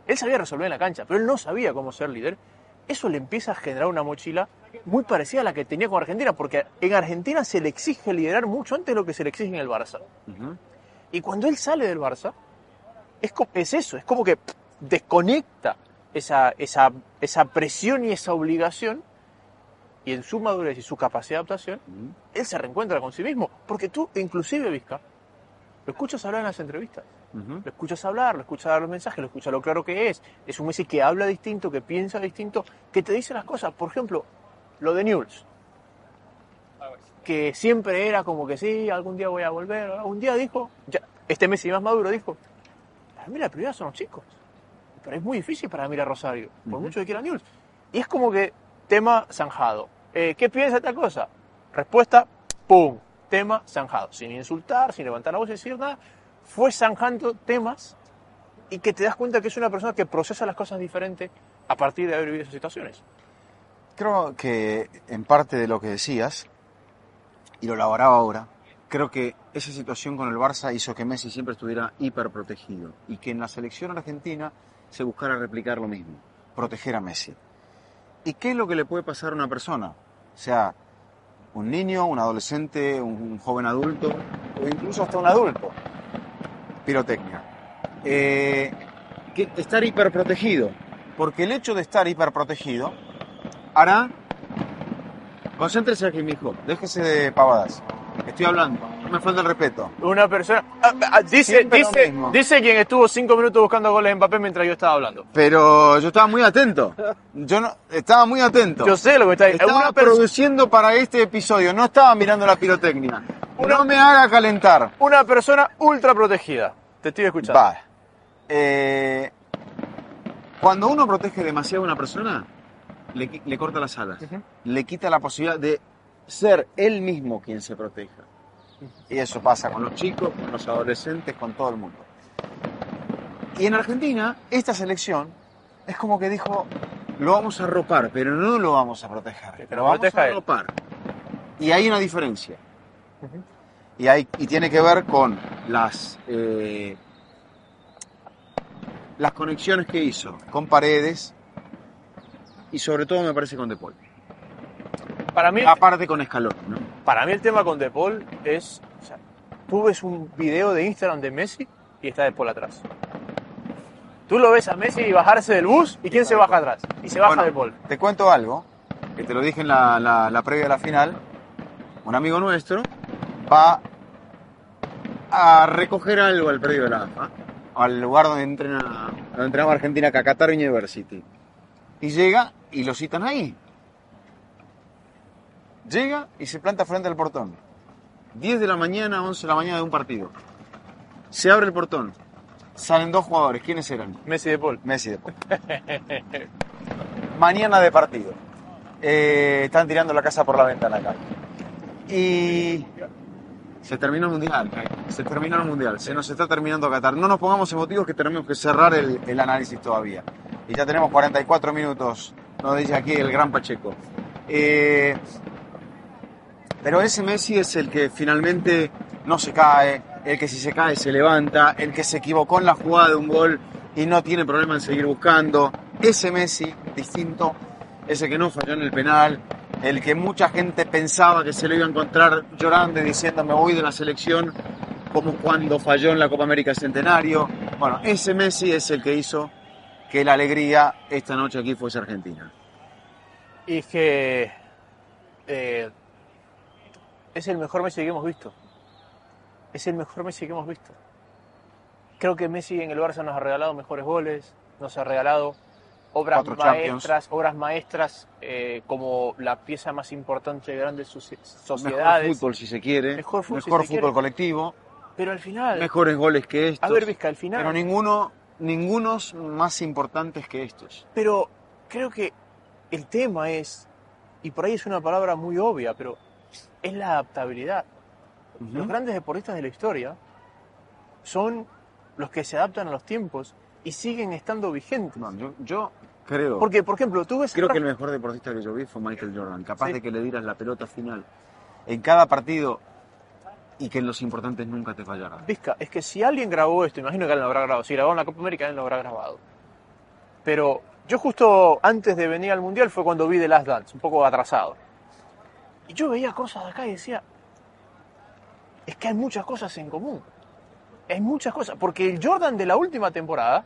él sabía resolver en la cancha, pero él no sabía cómo ser líder, eso le empieza a generar una mochila muy parecida a la que tenía con Argentina, porque en Argentina se le exige liderar mucho antes de lo que se le exige en el Barça. Ujú. Y cuando él sale del Barça, es, es eso, es como que desconecta esa, esa, esa presión y esa obligación, y en su madurez y su capacidad de adaptación, él se reencuentra con sí mismo. Porque tú, inclusive, Vizca, lo escuchas hablar en las entrevistas. Lo escuchas hablar, lo escuchas dar los mensajes, lo escuchas lo claro que es. Es un Messi que habla distinto, que piensa distinto, que te dice las cosas. Por ejemplo, lo de Newell's. Que siempre era como que sí, algún día voy a volver. Un día dijo, ya, este Messi más maduro dijo, para mí la prioridad son los chicos. Pero es muy difícil para mí ir a Rosario, por Ujú. mucho que quiera Newell's. Y es como que tema zanjado. Eh, ¿Qué piensa esta cosa? Respuesta, ¡pum! Tema zanjado. Sin insultar, sin levantar la voz y decir nada. Fue zanjando temas y que te das cuenta que es una persona que procesa las cosas diferente a partir de haber vivido esas situaciones. Creo que en parte de lo que decías, y lo elaboraba ahora, creo que esa situación con el Barça hizo que Messi siempre estuviera hiperprotegido y que en la selección argentina se buscara replicar lo mismo, proteger a Messi. ¿Y qué es lo que le puede pasar a una persona? Sea un niño, un adolescente, un joven adulto o incluso hasta un adulto. Pirotecnia. Eh, que estar hiperprotegido. Porque el hecho de estar hiperprotegido hará. Concéntrese aquí, mijo. Déjese de pavadas. Estoy hablando. No me falta el respeto. Una persona. ah, ah, dice, Siempre lo dice, mismo. dice quien estuvo cinco minutos buscando goles en papel mientras yo estaba hablando. Pero yo estaba muy atento. Yo no. Estaba muy atento. Yo sé lo que está diciendo. Estaba Una, perso- produciendo para este episodio. No estaba mirando la pirotecnia. No me haga calentar. una persona ultra protegida. Te estoy escuchando. Va. Eh, cuando uno protege demasiado a una persona, le, corta las alas. Le quita la posibilidad de ser él mismo quien se proteja. Y eso pasa con los chicos, con los adolescentes, con todo el mundo. Y en Argentina, esta selección es como que dijo, lo vamos a arropar, pero no lo vamos a proteger. Lo vamos a él. arropar. Y hay una diferencia. Y, hay, y tiene que ver con las, eh, las conexiones que hizo con Paredes y sobre todo me parece con De Paul. Para mí, Aparte con Escalón, ¿no? para mí el tema con De Paul es. o sea, tú ves un video de Instagram de Messi y está De Paul atrás. Tú lo ves a Messi y bajarse del bus y quién se baja atrás. Y se baja Bueno, De Paul. Te cuento algo. que te lo dije en la, la- la previa de la final, un amigo nuestro va a recoger algo al predio de la AFA, al lugar donde, entrena, donde entrenaba Argentina, Cacataro University. Y llega y lo citan ahí. Llega y se planta frente al portón. 10 de la mañana, 11 de la mañana de un partido. Se abre el portón. Salen dos jugadores. ¿Quiénes eran? Messi de Paul. Messi de Paul. Mañana de partido. Eh, están tirando la casa por la ventana acá. Y se terminó el mundial. Se terminó el mundial. Se nos está terminando Qatar. No nos pongamos emotivos que tenemos que cerrar el, el análisis todavía. Y ya tenemos 44 minutos, nos dice aquí el gran Pacheco. Eh, pero ese Messi es el que finalmente no se cae, el que si se cae se levanta, el que se equivocó en la jugada de un gol y no tiene problema en seguir buscando. Ese Messi, distinto, ese que no falló en el penal, el que mucha gente pensaba que se lo iba a encontrar llorando y diciendo me voy de la selección, como cuando falló en la Copa América Centenario. Bueno, ese Messi es el que hizo que la alegría esta noche aquí fuese Argentina. Y es que eh, es el mejor Messi que hemos visto. Es el mejor Messi que hemos visto. Creo que Messi en el Barça nos ha regalado mejores goles, nos ha regalado obras Cuatro Champions. maestras, obras maestras eh, como la pieza más importante de grandes soci- Mejor sociedades. fútbol si se quiere, Mejor fútbol mejor fútbol colectivo, Pero al final, mejores goles que estos. a ver, Vizca, al final. pero ninguno, ningunos más importantes que estos. Pero creo que el tema es, y por ahí es una palabra muy obvia, pero es la adaptabilidad. Los grandes deportistas de la historia son los que se adaptan a los tiempos y siguen estando vigentes. No, yo, yo creo, Porque, por ejemplo, tú ves... creo que el mejor deportista que yo vi fue Michael Jordan, capaz Sí. de que le dieras la pelota final en cada partido y que en los importantes nunca te fallara. Vizca, es que si alguien grabó esto, imagino que alguien lo habrá grabado. Si grabó en la Copa América, alguien lo habrá grabado. Pero yo justo antes de venir al Mundial fue cuando vi The Last Dance, un poco atrasado. Y yo veía cosas de acá y decía, es que hay muchas cosas en común. Hay muchas cosas. Porque el Jordan de la última temporada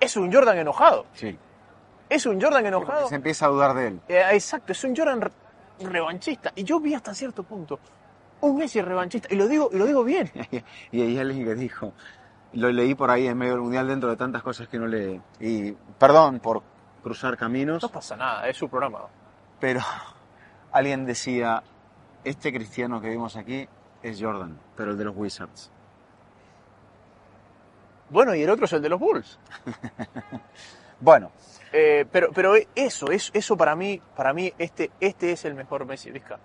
es un Jordan enojado. Sí. Es un Jordan enojado. Se empieza a dudar de él. Eh, exacto, es un Jordan re- revanchista. Y yo vi hasta cierto punto un Messi revanchista. Y lo digo, y lo digo bien. y hay alguien que dijo, lo leí por ahí en medio del mundial dentro de tantas cosas que no leí. Y perdón por cruzar caminos, No pasa nada, es su programa. pero alguien decía, este cristiano que vimos aquí es Jordan, pero el de los Wizards. Bueno, y el otro es el de los Bulls. Bueno, Eh, pero, pero eso, eso, eso para mí, para mí este, este es el mejor Messi, Vizca.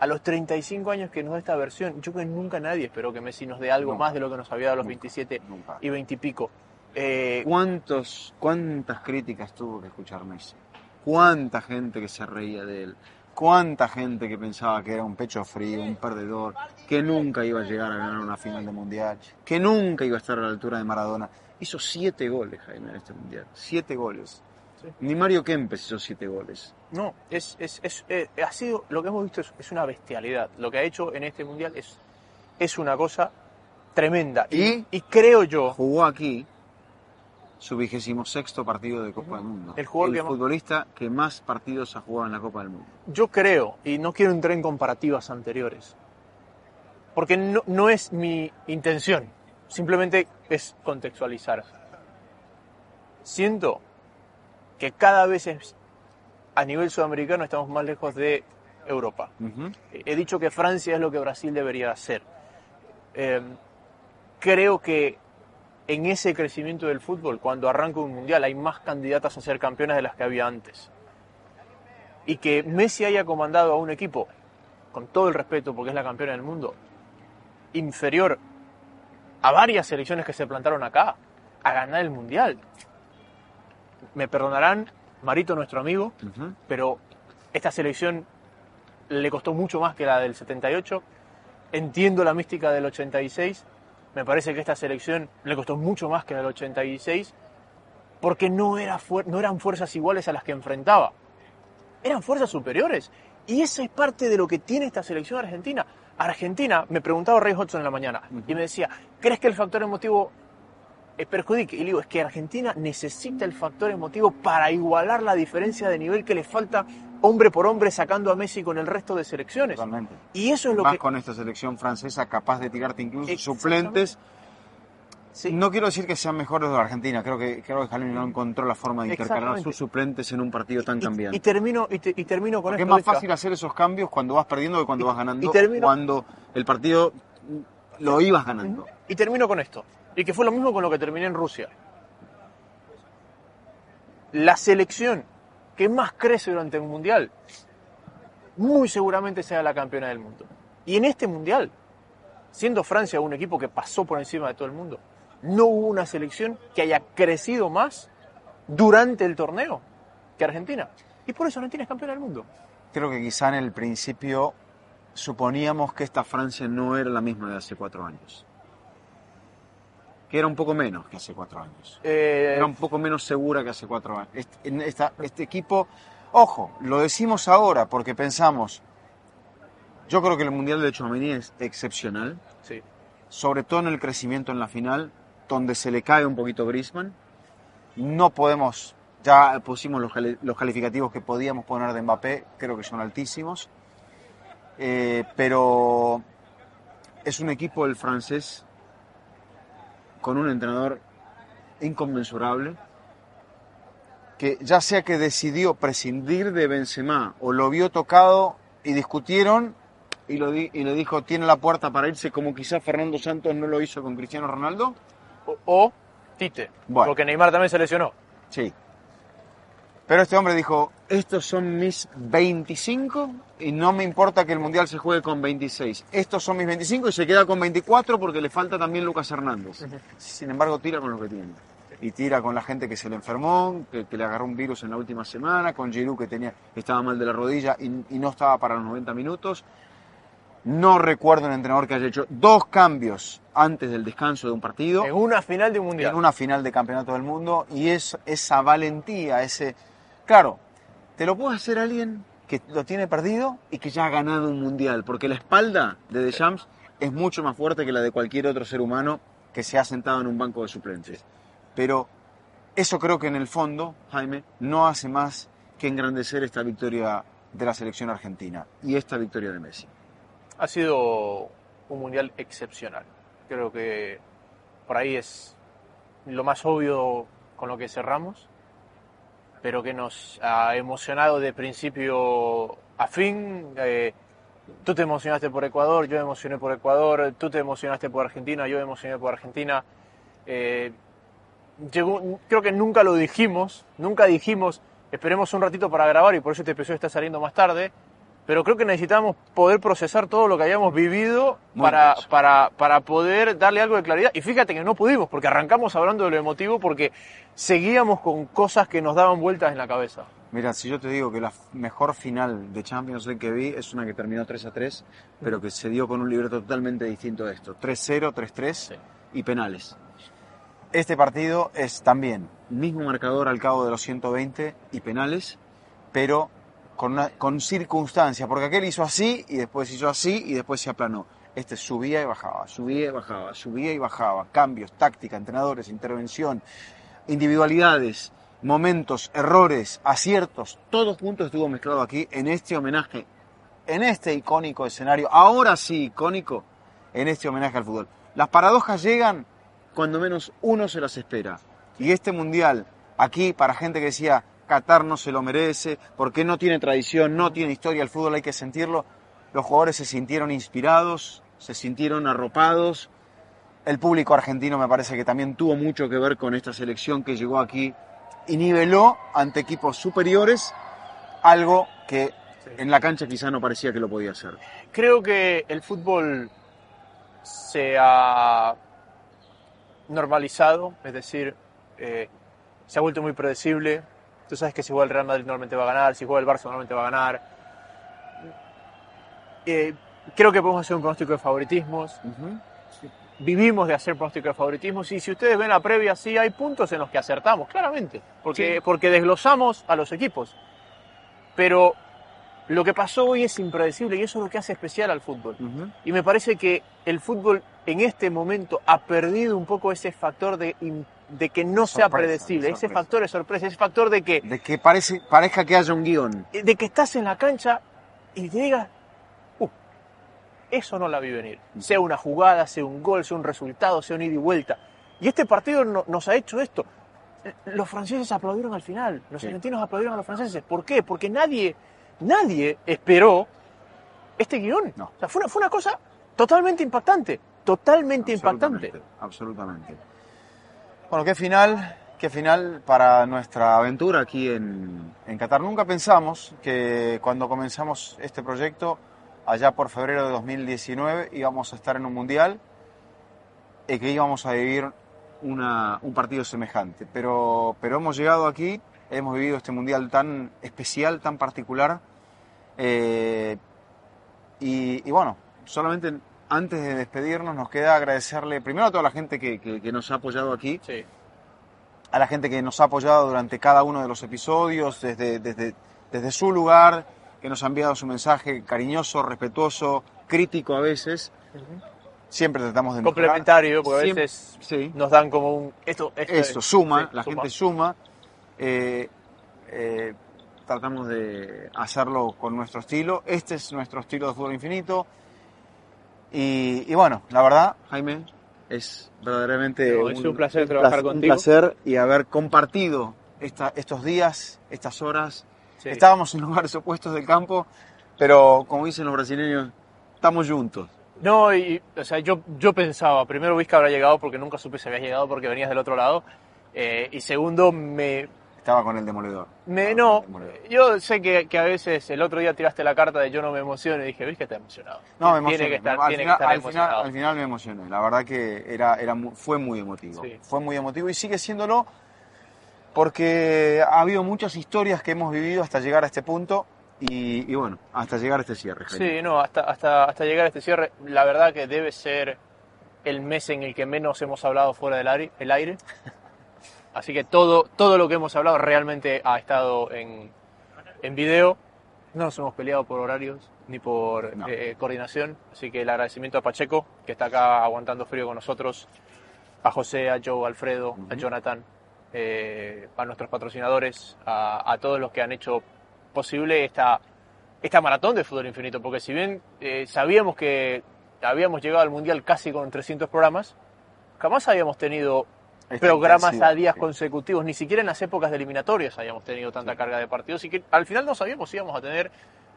A los 35 años que nos da esta versión, yo creo que nunca nadie esperó que Messi nos dé algo más de lo que nos había dado a los Nunca, 27 nunca. y 20 y pico. Eh, ¿Cuántos, ¿Cuántas críticas tuvo que escuchar Messi? ¿Cuánta gente que se reía de él? ¿Cuánta gente que pensaba que era un pecho frío, un perdedor, que nunca iba a llegar a ganar una final de mundial, que nunca iba a estar a la altura de Maradona? Hizo siete goles, Jaime, en este mundial. Siete goles. Sí. Ni Mario Kempes hizo siete goles. No, es, es, es, eh, ha sido, lo que hemos visto es, es una bestialidad. Lo que ha hecho en este mundial es, es una cosa tremenda. ¿Y? y creo yo, Jugó aquí su vigésimo sexto partido de Copa del Mundo. El jugador que más- futbolista que más partidos ha jugado en la Copa del Mundo. yo creo, y no quiero entrar en comparativas anteriores, porque no, no es mi intención, simplemente es contextualizar. Siento que cada vez es- a nivel sudamericano estamos más lejos de Europa. He dicho que Francia es lo que Brasil debería hacer. Eh, creo que en ese crecimiento del fútbol, cuando arranca un mundial, hay más candidatas a ser campeonas de las que había antes. Y que Messi haya comandado a un equipo, con todo el respeto, porque es la campeona del mundo, inferior a varias selecciones que se plantaron acá, a ganar el mundial. Me perdonarán, Marito, nuestro amigo, pero esta selección le costó mucho más que la del 78. Entiendo la mística del 86. Me parece que esta selección le costó mucho más que la del 86 porque no, era no eran fuerzas iguales a las que enfrentaba. Eran fuerzas superiores. Y eso es parte de lo que tiene esta selección argentina. Argentina, me preguntaba Ray Hodgson en la mañana y me decía, ¿crees que el factor emotivo perjudique. Y digo, es que Argentina necesita el factor emotivo para igualar la diferencia de nivel que le falta hombre por hombre sacando a Messi con el resto de selecciones. Totalmente. Y eso es lo Más que... con esta selección francesa capaz de tirarte incluso suplentes. Sí. No quiero decir que sean mejores de la Argentina, creo que, creo que Scaloni no encontró la forma de intercalar sus suplentes en un partido tan cambiante. Y, termino, y, te- y termino con Porque es esto. más Vizca. fácil hacer esos cambios cuando vas perdiendo que cuando vas ganando. y termino- Cuando el partido lo ibas ganando. Y termino con esto. Y que fue lo mismo con lo que terminé en Rusia. La selección que más crece durante el Mundial, muy seguramente sea la campeona del mundo. Y en este Mundial, siendo Francia un equipo que pasó por encima de todo el mundo, no hubo una selección que haya crecido más durante el torneo que Argentina. Y por eso Argentina es campeona del mundo. Creo que quizá en el principio suponíamos que esta Francia no era la misma de hace cuatro años. Que era un poco menos que hace cuatro años. Eh, Era un poco menos segura que hace cuatro años. Este, en esta- este equipo, ojo, lo decimos ahora porque pensamos, yo creo que el Mundial de Chouameni es excepcional, sí. sobre todo en el crecimiento en la final, donde se le cae un poquito Griezmann. No podemos, ya pusimos los calificativos que podíamos poner de Mbappé, creo que son altísimos. Eh, pero es un equipo el francés con un entrenador inconmensurable que ya sea que decidió prescindir de Benzema o lo vio tocado y discutieron y, lo di- y le dijo tiene la puerta para irse como quizás Fernando Santos no lo hizo con Cristiano Ronaldo. O, o Tite. Bueno. Porque Neymar también se lesionó. Sí. Pero este hombre dijo, estos son mis 25 y no me importa que el Mundial se juegue con 26. Estos son mis 25 y se queda con 24 porque le falta también Lucas Hernández. Sin embargo, tira con lo que tiene. Y tira con la gente que se le enfermó, que, que le agarró un virus en la última semana, con Giroud que tenía, estaba mal de la rodilla y, y no estaba para los 90 minutos. No recuerdo un entrenador que haya hecho dos cambios antes del descanso de un partido En una final de un mundial. en una final de campeonato del mundo y es esa valentía, ese... Claro, te lo puede hacer alguien que lo tiene perdido y que ya ha ganado un mundial, porque la espalda de Deschamps es mucho más fuerte que la de cualquier otro ser humano que se ha sentado en un banco de suplentes. Pero eso creo que en el fondo, Jaime, no hace más que engrandecer esta victoria de la selección argentina y esta victoria de Messi. Ha sido un mundial excepcional. Creo que por ahí es lo más obvio con lo que cerramos, pero que nos ha emocionado de principio a fin. Eh, tú te emocionaste por Ecuador, yo me emocioné por Ecuador, tú te emocionaste por Argentina, yo me emocioné por Argentina. Eh, llegó- creo que nunca lo dijimos, nunca dijimos, esperemos un ratito para grabar y por eso este episodio está saliendo más tarde, pero creo que necesitamos poder procesar todo lo que hayamos vivido para, para, para poder darle algo de claridad. Y fíjate que no pudimos, porque arrancamos hablando de lo emotivo, porque seguíamos con cosas que nos daban vueltas en la cabeza. Mira, si yo te digo que la mejor final de Champions League que vi es una que terminó 3 a 3, pero que se dio con un libreto totalmente distinto de esto. 3-0, 3-3 y penales. Este partido es también mismo marcador al cabo de los 120 y penales, pero con, una- con circunstancia, porque aquel hizo así y después hizo así y después se aplanó. Este subía y bajaba, subía y bajaba, subía y bajaba, cambios, táctica, entrenadores, intervención, individualidades, momentos, errores, aciertos, todos juntos estuvo mezclado aquí en este homenaje, en este icónico escenario, ahora sí icónico, en este homenaje al fútbol. Las paradojas llegan cuando menos uno se las espera. Y este mundial, aquí para gente que decía, Qatar no se lo merece, porque no tiene tradición, no tiene historia, el fútbol hay que sentirlo, los jugadores se sintieron inspirados, se sintieron arropados, el público argentino me parece que también tuvo mucho que ver con esta selección que llegó aquí y niveló ante equipos superiores algo que en la cancha quizá no parecía que lo podía hacer. Creo que el fútbol se ha normalizado, es decir, eh, se ha vuelto muy predecible. Tú sabes que si juega el Real Madrid normalmente va a ganar, si juega el Barça normalmente va a ganar. Eh, creo que podemos hacer un pronóstico de favoritismos. Vivimos de hacer pronóstico de favoritismos y si ustedes ven la previa, sí hay puntos en los que acertamos, claramente, porque, Sí. porque desglosamos a los equipos. Pero lo que pasó hoy es impredecible y eso es lo que hace especial al fútbol. Y me parece que el fútbol en este momento ha perdido un poco ese factor de, in- de que no sea predecible, de ese factor de sorpresa, ese factor de que, De que parece, parezca que haya un guion. de que estás en la cancha y te digas, "Uh, eso no la vi venir. Sea una jugada, sea un gol, sea un resultado, sea un ida y vuelta. Y este partido no- nos ha hecho esto. Los franceses aplaudieron al final, los Sí. argentinos aplaudieron a los franceses. ¿Por qué? Porque nadie, nadie esperó este guion. No. O sea, fue una, fue una cosa totalmente impactante, totalmente impactante. Absolutamente. Bueno, qué final, qué final para nuestra aventura aquí en, en Qatar. Nunca pensamos que cuando comenzamos este proyecto, allá por febrero de 2019, íbamos a estar en un mundial y que íbamos a vivir una- un partido semejante. Pero, pero hemos llegado aquí, hemos vivido este mundial tan especial, tan particular. eh, y, y bueno, solamente antes de despedirnos nos queda agradecerle primero a toda la gente que, que- que nos ha apoyado aquí, Sí. a la gente que nos ha apoyado durante cada uno de los episodios, desde, desde, desde su lugar, que nos ha enviado su mensaje cariñoso, respetuoso, crítico a veces. Siempre tratamos de mejorar. Complementario, porque a Siempre- veces Sí. nos dan como un... Esto, esto, Eso, es- suma, sí, la gente suma. Eh, eh, tratamos de hacerlo con nuestro estilo. Este es nuestro estilo de fútbol infinito. Y, y bueno, la verdad, Jaime, es verdaderamente No, es un placer trabajar placer- contigo. Un placer y haber compartido esta- estos días, estas horas. Sí. Estábamos en lugares opuestos del campo, pero como dicen los brasileños, estamos juntos. No, y, o sea, yo, yo pensaba, primero Vizca habrá llegado porque nunca supe si habías llegado porque venías del otro lado. eh, y segundo, me, Estaba con el demoledor. me no, demoledor. yo sé que, que a veces el otro día tiraste la carta de yo no me emociono y dije, Vizca está emocionado. No, me tiene emocioné. que estar, al, tiene final, que estar al, final, emocionado. al final me emocioné. La verdad que era, era, fue muy emotivo. Sí. Fue muy emotivo y sigue siéndolo porque ha habido muchas historias que hemos vivido hasta llegar a este punto y, y bueno, hasta llegar a este cierre. Jaime. Sí, no, hasta, hasta, hasta llegar a este cierre, la verdad que debe ser el mes en el que menos hemos hablado fuera del aire. El aire. Así que todo, todo lo que hemos hablado realmente ha estado en, en video. No nos hemos peleado por horarios ni por No. eh, coordinación. Así que el agradecimiento a Pacheco, que está acá aguantando frío con nosotros, a José, a Joe, a Alfredo, a Jonathan, eh, a nuestros patrocinadores, a, a todos los que han hecho posible esta, esta maratón de fútbol infinito, porque si bien eh, sabíamos que habíamos llegado al mundial casi con 300 programas, jamás habíamos tenido Esta programas intensidad, a días consecutivos, ni siquiera en las épocas de eliminatorias habíamos tenido tanta carga de partidos y que al final no sabíamos si íbamos a tener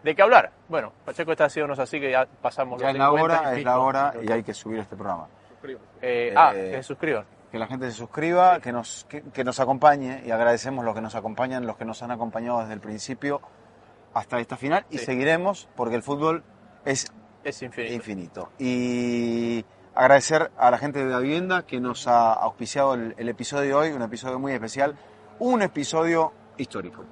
de qué hablar. Bueno, Pacheco está haciéndonos así que ya pasamos Ya los es la 50 hora, es pico. la hora y hay que subir este programa. Eh, ah, Eh, que se suscriban. Que la gente se suscriba, que nos, que, que nos acompañe y agradecemos los que nos acompañan, los que nos han acompañado desde el principio hasta esta final y seguiremos porque el fútbol es Es infinito. infinito. Y agradecer a la gente de la vivienda que nos ha auspiciado el, el episodio de hoy, un episodio muy especial, un episodio histórico.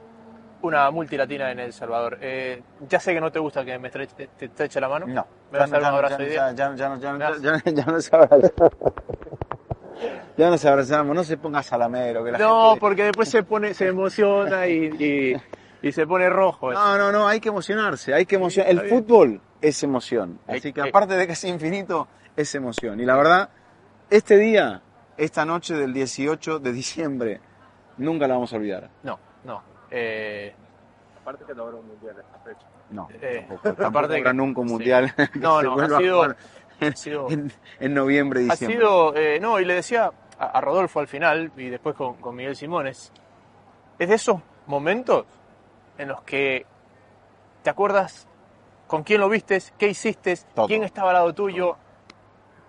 Una multilatina en El Salvador. Eh, ya sé que no te gusta que me estreche, te, estreche la mano. No, ¿Me vas a dar un abrazo ya, ya, ya, ya, ¿Me ya, das? ya, ya nos abrazamos. Abrazamos, no se ponga salamero. Que la No, gente- porque después se pone, se emociona y, y, y se pone rojo. No, no, no, hay que emocionarse, hay que emocionar. El fútbol es emoción. Así que aparte de que es infinito, es emoción. Y la verdad, este día, esta noche del 18 de diciembre, nunca la vamos a olvidar. No, no. Eh, Aparte que no habrá un mundial a esta fecha. No, Eh, tampoco, tampoco aparte de habrá que- nunca un mundial. No, no, ha sido- en, ha sido- en- en noviembre, ha diciembre. sido, eh, no, y le decía a, a Rodolfo al final y después con, con Miguel Simones, es de esos momentos en los que te acuerdas con quién lo vistes, qué hiciste, Todo. quién estaba al lado tuyo,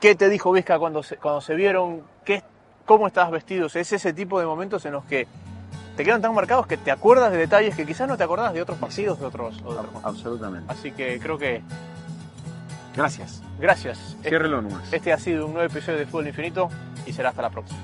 qué te dijo Vizca cuando se, cuando se vieron, qué, cómo estabas vestido. O sea, es ese tipo de momentos en los que te quedan tan marcados que te acuerdas de detalles que quizás no te acordás de otros partidos, de otros. de. Absolutamente. Así que creo que Gracias. gracias. Ciérrelo nomás. Este ha sido un nuevo episodio de Fútbol Infinito y será hasta la próxima.